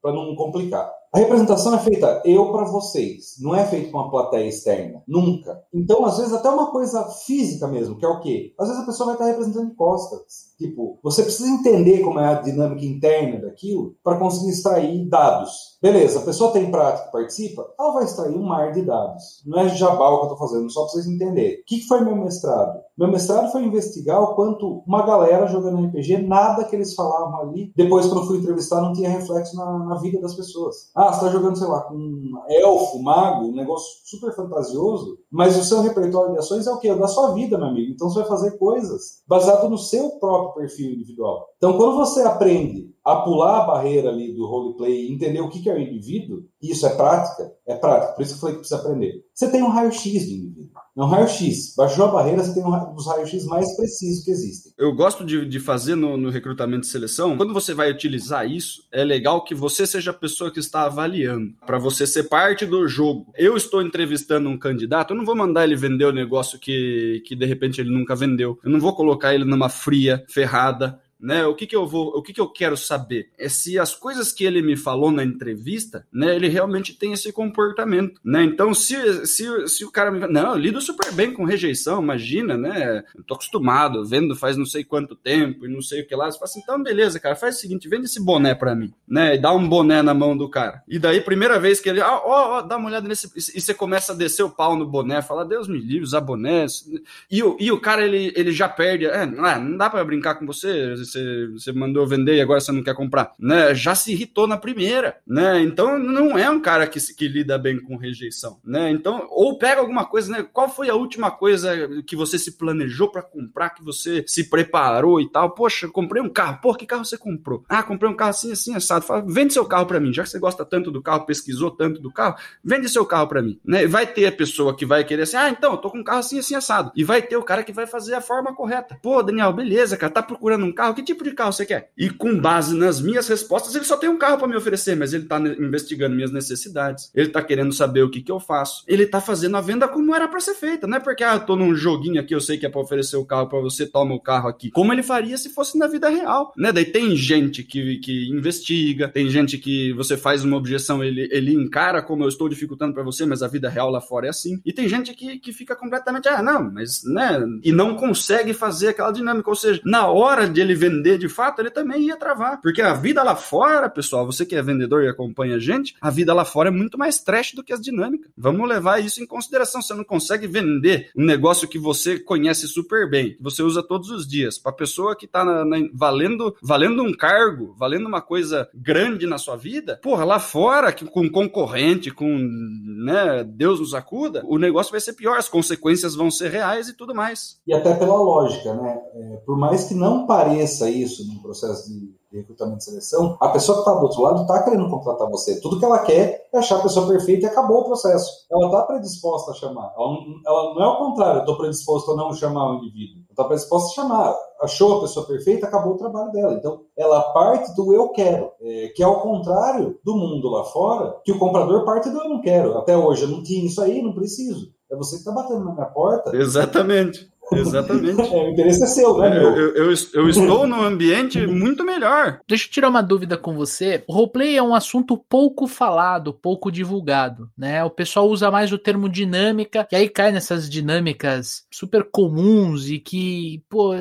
para não complicar. A representação é feita eu para vocês, não é feito com uma plateia externa, nunca. Então, às vezes, até uma coisa física mesmo, que é o quê? Às vezes a pessoa vai estar representando de costas. Tipo, você precisa entender como é a dinâmica interna daquilo para conseguir extrair dados. Beleza, a pessoa tem prática participa, ela vai extrair um mar de dados. Não é jabal que eu estou fazendo, só para vocês entenderem. O que foi meu mestrado? Meu mestrado foi investigar o quanto uma galera jogando RPG, nada que eles falavam ali, depois quando eu fui entrevistar, não tinha reflexo na, na vida das pessoas. Ah, você está jogando, sei lá, com um elfo, mago, um negócio super fantasioso, mas o seu repertório de ações é o quê? É da sua vida, meu amigo. Então você vai fazer coisas baseado no seu próprio perfil individual. Então quando você aprende a pular a barreira ali do roleplay e entender o que é o indivíduo, isso é prática, é prática, por isso que eu falei que precisa aprender. Você tem um raio-x do indivíduo. É um raio-x. Baixou a barreira, você tem um dos raios-x mais precisos que existem. Eu gosto de, de fazer no, no, recrutamento de seleção. Quando você vai utilizar isso, é legal que você seja a pessoa que está avaliando, para você ser parte do jogo. Eu estou entrevistando um candidato, eu não vou mandar ele vender o negócio que, que de repente ele nunca vendeu. Eu não vou colocar ele numa fria, ferrada, né? O que, que eu vou, o que, que eu quero saber é se as coisas que ele me falou na entrevista, né, ele realmente tem esse comportamento, né? Então, se, se, se o cara me não, eu lido super bem com rejeição, imagina, né? Eu tô acostumado, vendo faz não sei quanto tempo e não sei o que lá. Você fala assim, então beleza, cara, faz o seguinte, vende esse boné para mim, né? E dá um boné na mão do cara. E daí, primeira vez que ele, ó, ah, ó, ó, dá uma olhada nesse, e você começa a descer o pau no boné, fala, Deus me livre, usar boné. E o, e o cara, ele, ele já perde, é, não dá para brincar com você, você, você mandou vender e agora você não quer comprar, né? Já se irritou na primeira, né? Então não é um cara que, que lida bem com rejeição, né? Então, ou pega alguma coisa, né? Qual foi a última coisa que você se planejou para comprar, que você se preparou e tal? Poxa, comprei um carro. Pô, que carro você comprou? Ah, comprei um carro assim, assim, assado. Fala, vende seu carro para mim. Já que você gosta tanto do carro, pesquisou tanto do carro, vende seu carro para mim, né? Vai ter a pessoa que vai querer assim, ah, então, eu tô com um carro assim, assim, assado. E vai ter o cara que vai fazer a forma correta. Pô, Daniel, beleza, cara, tá procurando um carro, que tipo de carro você quer? E com base nas minhas respostas, ele só tem um carro para me oferecer, mas ele tá investigando minhas necessidades. Ele tá querendo saber o que, que eu faço. Ele tá fazendo a venda como era para ser feita. Não é porque, ah, eu tô num joguinho aqui, eu sei que é para oferecer o carro para você, toma o carro aqui. Como ele faria se fosse na vida real, né? Daí tem gente que, que investiga, tem gente que você faz uma objeção, ele, ele encara como eu estou dificultando para você, mas a vida real lá fora é assim. E tem gente que, que fica completamente, ah, não, mas, né? E não consegue fazer aquela dinâmica. Ou seja, na hora de ele vender de fato, ele também ia travar. Porque a vida lá fora, pessoal, você que é vendedor e acompanha a gente, a vida lá fora é muito mais trash do que as dinâmicas. Vamos levar isso em consideração. Você não consegue vender um negócio que você conhece super bem, que você usa todos os dias, para pessoa que tá na, valendo, valendo um cargo, valendo uma coisa grande na sua vida. Porra, lá fora, com concorrente, com, né, Deus nos acuda, o negócio vai ser pior, as consequências vão ser reais e tudo mais. E até pela lógica, né? É, por mais que não pareça isso no processo de de recrutamento e seleção, a pessoa que está do outro lado está querendo contratar você. Tudo que ela quer é achar a pessoa perfeita e acabou o processo. Ela está predisposta a chamar. Ela, ela, não é o contrário, eu estou predisposto a não chamar o indivíduo. Ela está predisposta a chamar. Achou a pessoa perfeita, acabou o trabalho dela. Então, ela parte do eu quero, é, que é o contrário do mundo lá fora, que o comprador parte do eu não quero. Até hoje eu não tinha isso aí, não preciso. É você que está batendo na minha porta. Exatamente. Exatamente. [laughs] É, o interesse é seu, né, meu? Eu, eu, eu, estou num ambiente [laughs] muito melhor. Deixa eu tirar uma dúvida com você. O roleplay é um assunto pouco falado, pouco divulgado, né? O pessoal usa mais o termo dinâmica, e aí cai nessas dinâmicas super comuns e que, pô,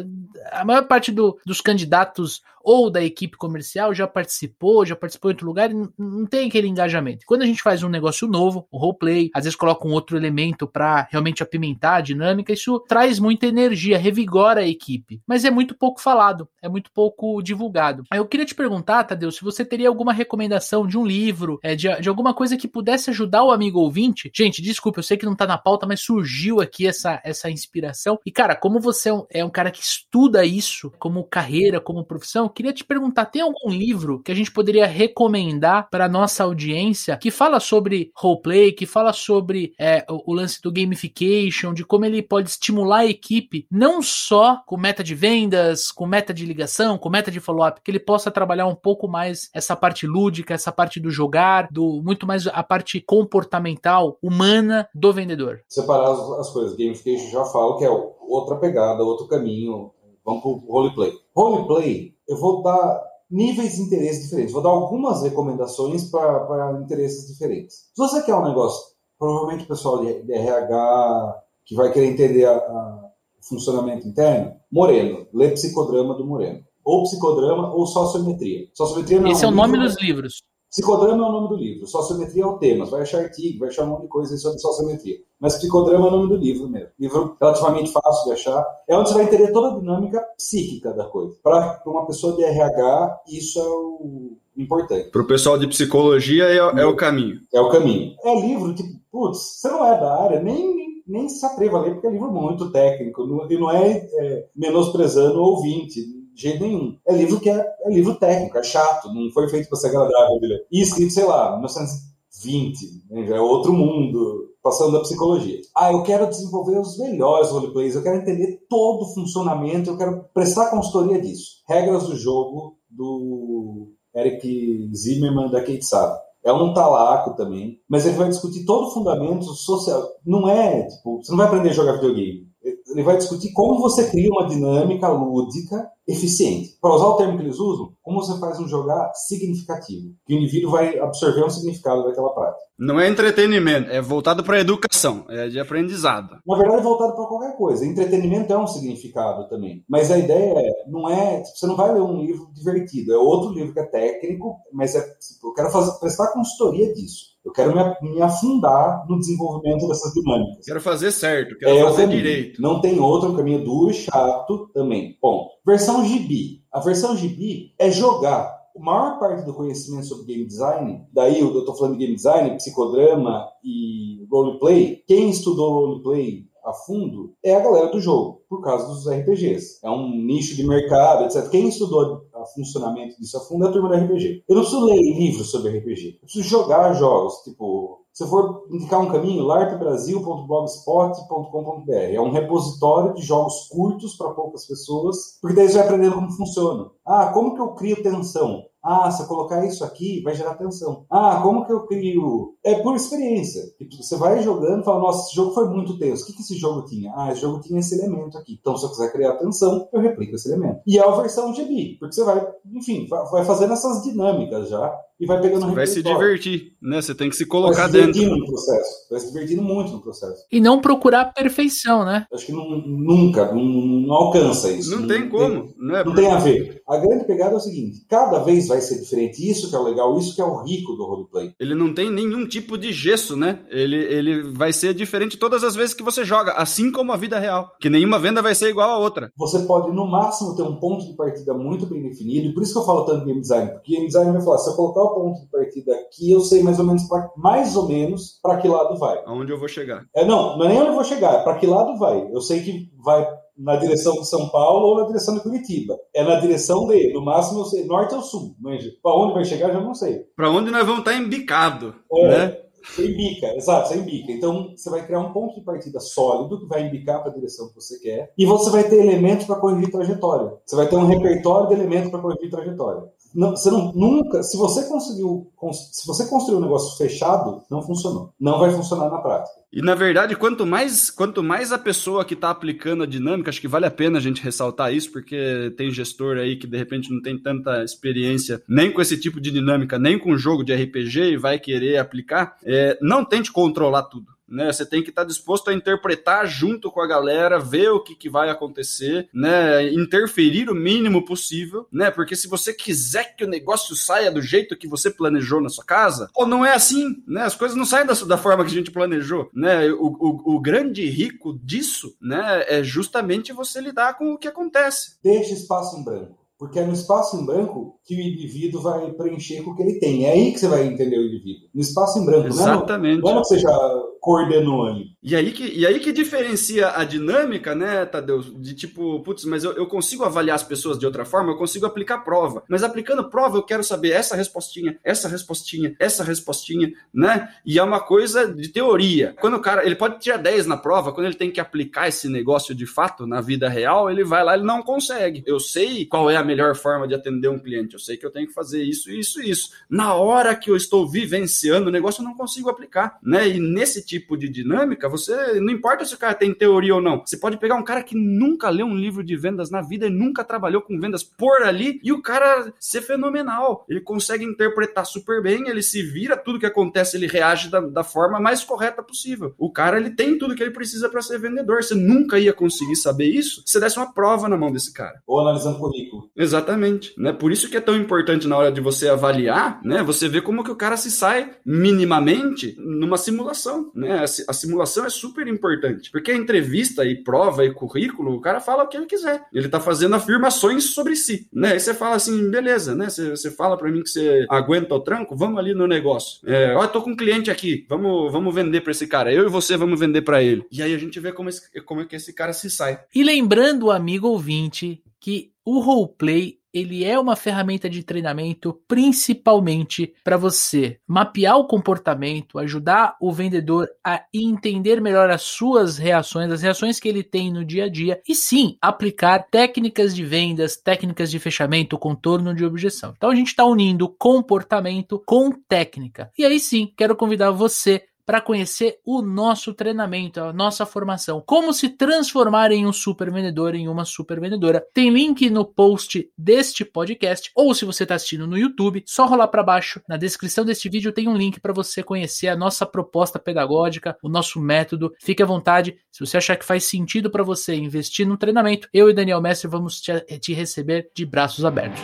a maior parte do, dos candidatos ou da equipe comercial já participou, já participou em outro lugar e não tem aquele engajamento. Quando a gente faz um negócio novo, o roleplay, às vezes coloca um outro elemento para realmente apimentar a dinâmica, isso traz muito muita energia, revigora a equipe. Mas é muito pouco falado, é muito pouco divulgado. Eu queria te perguntar, Tadeu, se você teria alguma recomendação de um livro, é, de, de alguma coisa que pudesse ajudar o amigo ouvinte. Gente, desculpa, eu sei que não tá na pauta, mas surgiu aqui essa, essa inspiração. E, cara, como você é um, é um cara que estuda isso como carreira, como profissão, eu queria te perguntar: tem algum livro que a gente poderia recomendar para nossa audiência que fala sobre roleplay, que fala sobre é, o, o lance do gamification, de como ele pode estimular a equipe? Equipe, não só com meta de vendas, com meta de ligação, com meta de follow-up, que ele possa trabalhar um pouco mais essa parte lúdica, essa parte do jogar, do muito mais a parte comportamental, humana do vendedor. Separar as, as coisas. Gamification já falo que é outra pegada, outro caminho. Vamos pro roleplay. Roleplay, eu vou dar níveis de interesse diferentes. Vou dar algumas recomendações para interesses diferentes. Se você quer um negócio, provavelmente o pessoal de, de RH que vai querer entender a, a funcionamento interno, Moreno, lê Psicodrama do Moreno. Ou Psicodrama ou Sociometria. Sociometria não Esse é o nome livro, dos livros. Psicodrama é o nome do livro, Sociometria é o tema. Você vai achar artigo, vai achar um monte de coisa sobre sociometria. Mas Psicodrama é o nome do livro mesmo. Livro relativamente fácil de achar. É onde você vai entender toda a dinâmica psíquica da coisa. Para uma pessoa de RH, isso é o importante. Para o pessoal de psicologia, é, é, o caminho. É o caminho. É livro que, putz, você não é da área, nem nem se atreva a ler, porque é livro muito técnico, e não é, é menosprezando o ouvinte, de jeito nenhum. É livro que é, é livro técnico, é chato, não foi feito para ser agradável de ler. E escrito, sei lá, 1920, né, já é outro mundo, passando da psicologia. Ah, eu quero desenvolver os melhores roleplays, eu quero entender todo o funcionamento, eu quero prestar consultoria disso. Regras do jogo do Eric Zimmerman da Kate Sabe é um talaco também, mas ele vai discutir todo o fundamento social. Não é, tipo, você não vai aprender a jogar videogame. Ele vai discutir como você cria uma dinâmica lúdica eficiente. Para usar o termo que eles usam, como você faz um jogar significativo, que o indivíduo vai absorver um significado daquela prática. Não é entretenimento, é voltado para a educação, é de aprendizado. Na verdade, é voltado para qualquer coisa. Entretenimento é um significado também. Mas a ideia é, não é, tipo, você não vai ler um livro divertido, é outro livro que é técnico, mas é, tipo, eu quero fazer, prestar consultoria disso. Eu quero me, me, afundar no desenvolvimento dessas dinâmicas. Quero fazer certo, quero é fazer direito. Não tem outro, caminho duro e chato também. Bom, versão GB. A versão GB é jogar a maior parte do conhecimento sobre game design, daí eu estou falando de game design, psicodrama e roleplay, quem estudou roleplay a fundo é a galera do jogo, por causa dos RPGs. É um nicho de mercado, etc. Quem estudou funcionamento disso a fundo é a turma da RPG. Eu não preciso ler livros sobre RPG. Eu preciso jogar jogos, tipo se eu for indicar um caminho, larpbrasil.blogspot.com.br. É um repositório de jogos curtos para poucas pessoas, porque daí você vai aprendendo como funciona. Ah, como que eu crio tensão? Ah, se eu colocar isso aqui, vai gerar tensão. Ah, como que eu crio? É por experiência. Tipo, você vai jogando e fala, nossa, esse jogo foi muito tenso. O que, que esse jogo tinha? Ah, esse jogo tinha esse elemento aqui. Então, se eu quiser criar tensão, eu replico esse elemento. E é a versão GB, porque você vai, enfim, vai fazendo essas dinâmicas já e vai pegando Você vai se divertir, né? Você tem que se colocar vai se dentro. no processo. Vai se divertindo muito no processo. E não procurar perfeição, né? Acho que não, nunca, não, não, alcança isso. Não, não tem como. Tem, né? Não tem a ver. A grande pegada é o seguinte: cada vez vai ser diferente. Isso que é o legal, isso que é o rico do roleplay. Ele não tem nenhum tipo de gesso, né? Ele, ele vai ser diferente todas as vezes que você joga, assim como a vida real. Que nenhuma venda vai ser igual a outra. Você pode, no máximo, ter um ponto de partida muito bem definido. E por isso que eu falo tanto de game design. Porque game design vai falar: se eu colocar o ponto de partida aqui, eu sei mais ou menos pra, mais ou menos para que lado vai. Aonde eu vou chegar? É, não, não é nem onde eu vou chegar, é para que lado vai. Eu sei que vai na direção de São Paulo ou na direção de Curitiba. É na direção de, no máximo eu sei, norte ou sul. Para onde vai chegar, já não sei. Para onde nós vamos estar tá embicado, é, né? Você embica, exato, você embica. Então, você vai criar um ponto de partida sólido que vai embicar para a direção que você quer. E você vai ter elementos para corrigir trajetória. Você vai ter um repertório de elementos para corrigir trajetória. Não, você não, nunca, se você conseguiu, se você construiu um negócio fechado, não funcionou. Não vai funcionar na prática. E na verdade, quanto mais, quanto mais a pessoa que está aplicando a dinâmica, acho que vale a pena a gente ressaltar isso, porque tem gestor aí que de repente não tem tanta experiência nem com esse tipo de dinâmica, nem com jogo de RPG e vai querer aplicar. É, não tente controlar tudo né? Você tem que estar tá disposto a interpretar junto com a galera, ver o que, que vai acontecer, né? Interferir o mínimo possível, né? Porque se você quiser que o negócio saia do jeito que você planejou na sua casa, ou não é assim, né? As coisas não saem da, da forma que a gente planejou, né? O, o, o grande rico disso, né? É justamente você lidar com o que acontece. Deixa espaço em branco. Porque é no espaço em branco que o indivíduo vai preencher com o que ele tem. É aí que você vai entender o indivíduo. No espaço em branco. Exatamente. Não é, no, não é que você já coordenou ali. E aí que, e aí que diferencia a dinâmica, né, Tadeu? De tipo, putz, mas eu, eu consigo avaliar as pessoas de outra forma, eu consigo aplicar prova. Mas aplicando prova, eu quero saber essa respostinha, essa respostinha, essa respostinha, né? E é uma coisa de teoria. Quando o cara, ele pode tirar 10 na prova, quando ele tem que aplicar esse negócio de fato na vida real, ele vai lá, ele não consegue. Eu sei qual é a melhor forma de atender um cliente, eu sei que eu tenho que fazer isso, isso, isso. Na hora que eu estou vivenciando o negócio, eu não consigo aplicar, né? E nesse tipo de dinâmica, você não importa se o cara tem teoria ou não. Você pode pegar um cara que nunca leu um livro de vendas na vida e nunca trabalhou com vendas por ali e o cara ser fenomenal. Ele consegue interpretar super bem, ele se vira, tudo que acontece ele reage da, da forma mais correta possível. O cara ele tem tudo que ele precisa para ser vendedor. Você nunca ia conseguir saber isso se desse uma prova na mão desse cara. Ou analisando currículo. Exatamente, né? Por isso que é tão importante na hora de você avaliar, né? Você ver como que o cara se sai minimamente numa simulação né? A, simulação é super importante, porque a entrevista e prova e currículo, o cara fala o que ele quiser. Ele tá fazendo afirmações sobre si, né? Aí você fala assim, beleza, né? Você, você fala para mim que você aguenta o tranco, vamos ali no negócio. É, ó, tô com um cliente aqui, vamos, vamos vender para esse cara. Eu e você vamos vender para ele. E aí a gente vê como, esse, como é que esse cara se sai. E lembrando, amigo ouvinte, que o roleplay ele é uma ferramenta de treinamento principalmente para você mapear o comportamento, ajudar o vendedor a entender melhor as suas reações, as reações que ele tem no dia a dia e sim aplicar técnicas de vendas, técnicas de fechamento, contorno de objeção. Então a gente está unindo comportamento com técnica. E aí sim, quero convidar você para conhecer o nosso treinamento, a nossa formação, como se transformar em um super vendedor, em uma super vendedora. Tem link no post deste podcast, ou se você está assistindo no YouTube, só rolar para baixo. Na descrição deste vídeo tem um link para você conhecer a nossa proposta pedagógica, o nosso método. Fique à vontade. Se você achar que faz sentido para você investir no treinamento, eu e Daniel Mestre vamos te, te receber de braços abertos.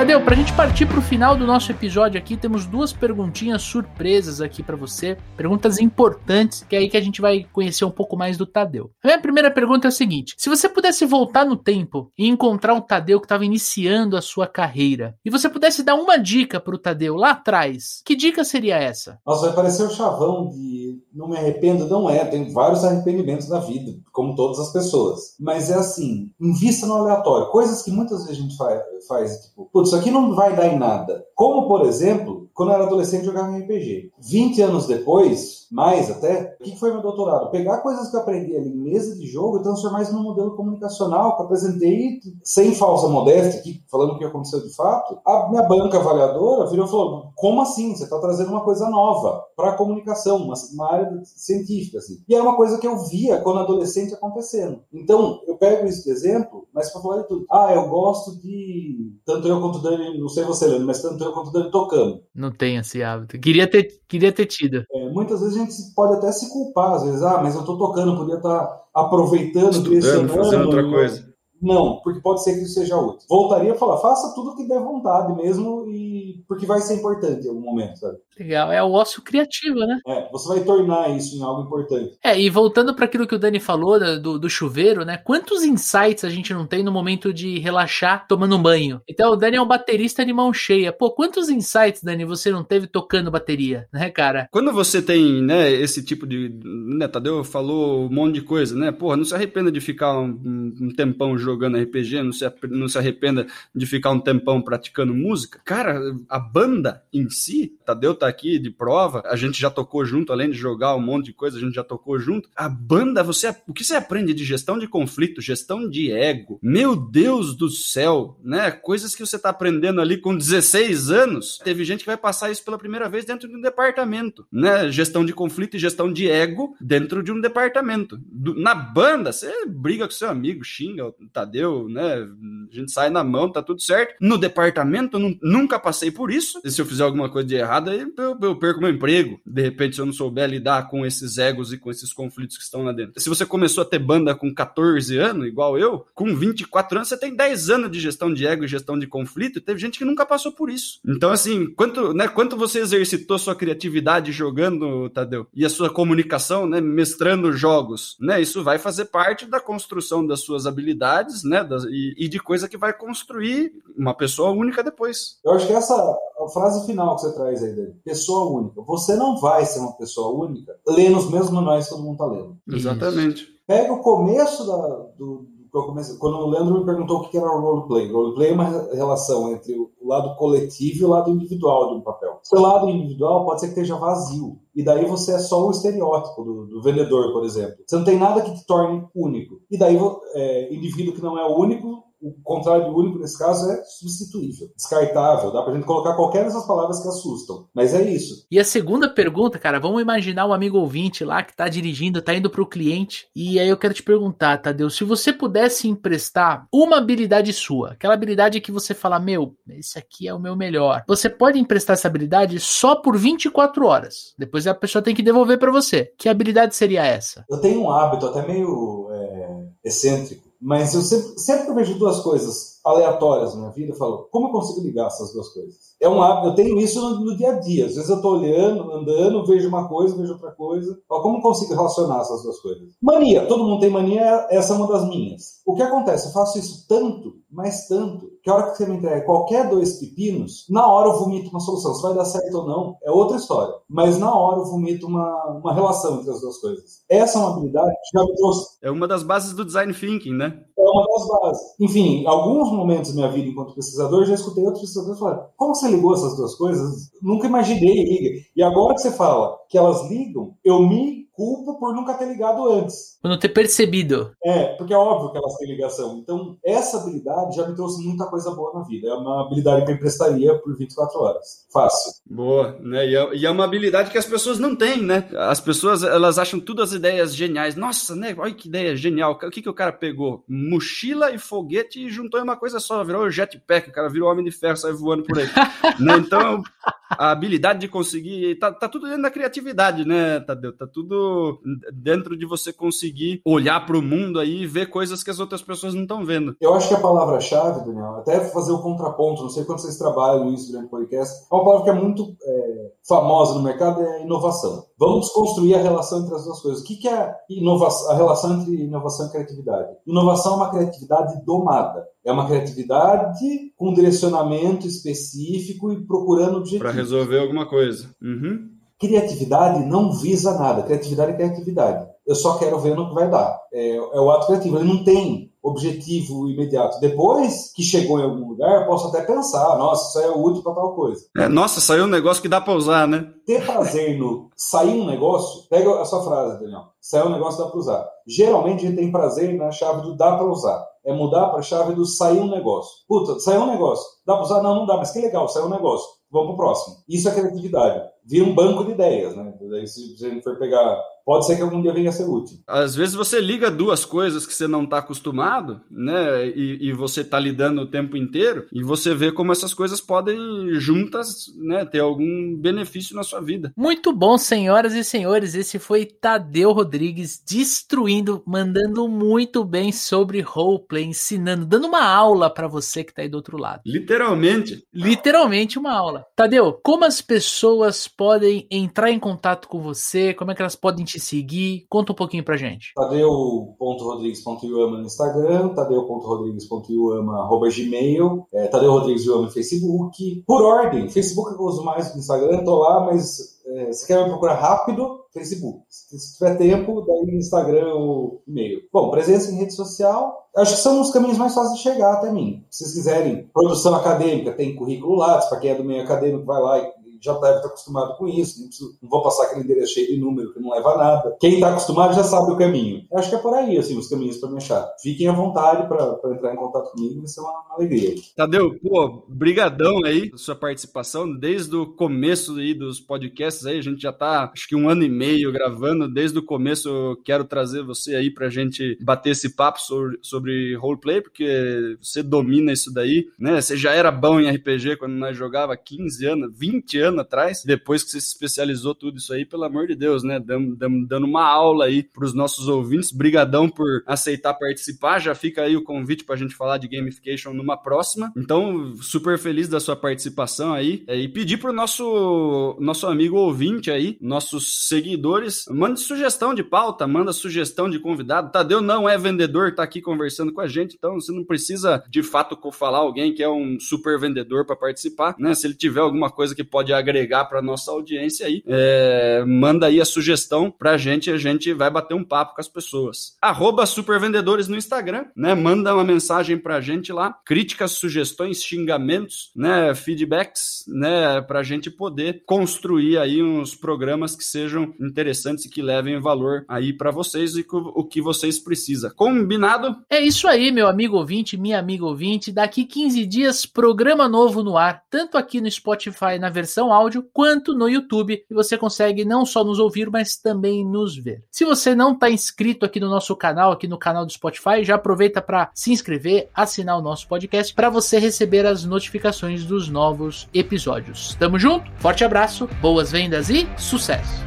Tadeu, pra gente partir pro final do nosso episódio aqui, temos duas perguntinhas surpresas aqui para você. Perguntas importantes, que é aí que a gente vai conhecer um pouco mais do Tadeu. A minha primeira pergunta é a seguinte: se você pudesse voltar no tempo e encontrar um Tadeu que estava iniciando a sua carreira, e você pudesse dar uma dica pro Tadeu lá atrás, que dica seria essa? Nossa, vai parecer o chavão de não me arrependo, não é. Tem vários arrependimentos na vida, como todas as pessoas. Mas é assim, invista no aleatório. Coisas que muitas vezes a gente faz, faz tipo, putz, isso aqui não vai dar em nada. Como, por exemplo, quando eu era adolescente jogava RPG. 20 anos depois, mais até, o que foi meu doutorado? Pegar coisas que eu aprendi ali em mesa de jogo e transformar isso num modelo comunicacional que eu apresentei sem falsa modéstia, aqui, falando o que aconteceu de fato. A minha banca avaliadora virou e falou: como assim? Você está trazendo uma coisa nova para a comunicação, uma, uma, área científica. Assim. E era uma coisa que eu via quando adolescente acontecendo. Então, eu pego isso de exemplo, mas para falar de tudo. Ah, eu gosto de. Tanto eu quanto o Dani, não sei você, Leandro, mas tanto eu quanto o Dani tocando. Não tem esse hábito. Queria ter, queria ter tido. É, muitas vezes a gente pode até se culpar, às vezes, ah, mas eu tô tocando, podia estar tá aproveitando, Estudando, fazendo outra coisa. Não, porque pode ser que isso seja útil. Voltaria a falar, faça tudo o que der vontade mesmo e porque vai ser importante em algum momento, sabe? Legal, é o ócio criativo, né? É, você vai tornar isso em algo importante. É, e voltando para aquilo que o Dani falou do, do, chuveiro, né? Quantos insights a gente não tem no momento de relaxar tomando um banho? Então o Dani é um baterista de mão cheia. Pô, quantos insights, Dani, você não teve tocando bateria, né, cara? Quando você tem, né, esse tipo de. Né, Tadeu falou um monte de coisa, né? Porra, não se arrependa de ficar um, um tempão jogando RPG, não se, não se arrependa de ficar um tempão praticando música. Cara, a banda em si, Tadeu tá aqui de prova, a gente já tocou junto, além de jogar um monte de coisa, a gente já tocou junto. A banda, você, o que você aprende de gestão de conflito, gestão de ego? Meu Deus do céu, né? Coisas que você tá aprendendo ali com 16 anos. Teve gente que vai passar isso pela primeira vez dentro de um departamento, né? Gestão de conflito e gestão de ego dentro de um departamento. Do, na banda, você briga com seu amigo, xinga o Tadeu, né? A gente sai na mão, tá tudo certo. No departamento, nunca passei por isso. E se eu fizer alguma coisa de errado, aí eu, eu perco meu emprego. De repente, se eu não souber lidar com esses egos e com esses conflitos que estão lá dentro. Se você começou a ter banda com 14 anos, igual eu, com 24 anos, você tem 10 anos de gestão de ego e gestão de conflito, e teve gente que nunca passou por isso. Então, assim, quanto, né, quanto você exercitou sua criatividade jogando, Tadeu, e a sua comunicação, né, mestrando jogos, né, isso vai fazer parte da construção das suas habilidades, né, das, e, e de coisa que vai construir uma pessoa única depois. Eu acho que essa a frase final que você traz aí, dele, pessoa única. Você não vai ser uma pessoa única lendo os mesmos manuais que todo mundo está lendo. Exatamente. Pega o começo da, do, quando o Leandro me perguntou o que era o roleplay. Roleplay é uma relação entre o lado coletivo e o lado individual de um papel. Seu lado individual pode ser que esteja vazio. E daí você é só o estereótipo do, do vendedor, por exemplo. Você não tem nada que te torne único. E daí, é, indivíduo que não é único o contrário de único nesse caso é substituível, descartável. Dá pra gente colocar qualquer dessas palavras que assustam. Mas é isso. E a segunda pergunta, cara, vamos imaginar um amigo ouvinte lá que tá dirigindo, tá indo pro cliente. E aí eu quero te perguntar, Tadeu, se você pudesse emprestar uma habilidade sua, aquela habilidade que você fala, meu, esse aqui é o meu melhor. Você pode emprestar essa habilidade só por 24 horas. Depois a pessoa tem que devolver para você. Que habilidade seria essa? Eu tenho um hábito até meio é, excêntrico mas eu sempre, sempre que eu vejo duas coisas aleatórias na minha vida, eu falo, como eu consigo ligar essas duas coisas? É um hábito, eu tenho isso no, no dia a dia. Às vezes eu estou olhando, andando, vejo uma coisa, vejo outra coisa. Como eu consigo relacionar essas duas coisas? Mania, todo mundo tem mania, essa é uma das minhas. O que acontece? Eu faço isso tanto, mas tanto, que a hora que você me entrega qualquer dois pepinos, na hora eu vomito uma solução. Se vai dar certo ou não, é outra história. Mas na hora eu vomito uma, uma relação entre as duas coisas. Essa é uma habilidade que já me trouxe. É uma das bases do design thinking, né? É uma das bases. Enfim, alguns momentos da minha vida enquanto pesquisador, já escutei outros pesquisadores falar: como você ligou essas duas coisas? Nunca imaginei liga. E agora que você fala que elas ligam, eu me culpo por nunca ter ligado antes. Por não ter percebido. É, porque é óbvio que elas têm ligação. Então, essa habilidade já me trouxe muita coisa boa na vida. É uma habilidade que eu emprestaria por 24 horas. Fácil. Boa, né? E é, e é uma habilidade que as pessoas não têm, né? As pessoas, elas acham tudo as ideias geniais. Nossa, né? Olha que ideia genial. O que, que o cara pegou? Mochila e foguete e juntou em uma coisa só. Virou o jetpack. O cara virou homem de ferro, sai voando por aí. [laughs] né? Então, a habilidade de conseguir. Tá, tá tudo dentro da criatividade, né, Tadeu? Tá tudo dentro de você conseguir olhar para o mundo aí e ver coisas que as outras pessoas não estão vendo. Eu acho que a palavra-chave, Daniel, até fazer o contraponto, não sei quando vocês trabalham isso durante o podcast, é uma palavra que é muito é, famosa no mercado, é inovação. Vamos desconstruir a relação entre as duas coisas. O que, que é inovação, a relação entre inovação e criatividade? Inovação é uma criatividade domada. É uma criatividade com direcionamento específico e procurando objetivos. Para resolver alguma coisa. Uhum. Criatividade não visa nada. Criatividade é criatividade. Eu só quero ver no que vai dar. É, é o ato criativo. Ele não tem objetivo imediato. Depois que chegou em algum lugar, eu posso até pensar, nossa, isso aí é útil para tal coisa. É, nossa, saiu um negócio que dá para usar, né? Ter prazer no sair um negócio, pega a sua frase, Daniel. Saiu um negócio dá para usar. Geralmente a gente tem prazer na chave do dá para usar. É mudar para a chave do sair um negócio. Puta, saiu um negócio. Dá para usar? Não, não dá, mas que legal, saiu um negócio. Vamos pro próximo. Isso é criatividade. Vira um banco de ideias, né? Daí, se a gente for pegar pode ser que algum dia venha a ser útil. Às vezes você liga duas coisas que você não está acostumado, né? E, e você está lidando o tempo inteiro, e você vê como essas coisas podem juntas, né, ter algum benefício na sua vida. Muito bom, senhoras e senhores. Esse foi Tadeu Rodrigues destruindo, mandando muito bem sobre roleplay, ensinando, dando uma aula para você que está aí do outro lado. Literalmente. Literalmente uma aula. Tadeu, como as pessoas podem entrar em contato com você? Como é que elas podem te seguir? Conta um pouquinho pra gente. Tadeu.rodrigues.iuama no Instagram, tadeu.rodrigues.iuama.gmail, é, Tadeu Rodrigues Iuama no Facebook. Por ordem, Facebook eu uso mais que no Instagram, tô lá, mas é, se quer me procurar rápido, Facebook. Se tiver tempo, daí Instagram ou e-mail. Bom, presença em rede social, acho que são os caminhos mais fáceis de chegar até mim. Se vocês quiserem produção acadêmica, tem currículo lá, para quem é do meio acadêmico, vai lá e já deve estar acostumado com isso, não, preciso, não vou passar aquele endereço cheio de número que não leva a nada. Quem está acostumado já sabe o caminho. Eu acho que é por aí, assim, os caminhos para me achar. Fiquem à vontade para entrar em contato comigo, vai ser uma, uma alegria. Tadeu, pô, brigadão aí sua participação, desde o começo aí dos podcasts aí, a gente já tá, acho que um ano e meio gravando, desde o começo eu quero trazer você aí pra gente bater esse papo sobre, sobre roleplay, porque você domina isso daí, né? Você já era bom em RPG quando nós jogava 15 anos, 20 anos anos atrás, depois que você se especializou tudo isso aí, pelo amor de Deus, né? Dando, dando uma aula aí para os nossos ouvintes. Brigadão por aceitar participar. Já fica aí o convite para a gente falar de gamification numa próxima. Então, super feliz da sua participação aí. É, e pedir para o nosso, nosso amigo ouvinte aí, nossos seguidores, mande sugestão de pauta, manda sugestão de convidado. Tadeu não é vendedor, tá aqui conversando com a gente, então você não precisa de fato falar alguém que é um super vendedor para participar, né? Se ele tiver alguma coisa que pode agregar para nossa audiência aí, é, manda aí a sugestão para a gente e a gente vai bater um papo com as pessoas. Arroba Supervendedores no Instagram, né? Manda uma mensagem para a gente lá, críticas, sugestões, xingamentos, né? Feedbacks, né? Para a gente poder construir aí uns programas que sejam interessantes e que levem valor aí para vocês e o que vocês precisam. Combinado? É isso aí, meu amigo ouvinte, minha amiga ouvinte. Daqui 15 dias, programa novo no ar, tanto aqui no Spotify na versão áudio quanto no YouTube e você consegue não só nos ouvir, mas também nos ver. Se você não está inscrito aqui no nosso canal, aqui no canal do Spotify, já aproveita para se inscrever, assinar o nosso podcast para você receber as notificações dos novos episódios. Tamo junto, forte abraço, boas vendas e sucesso!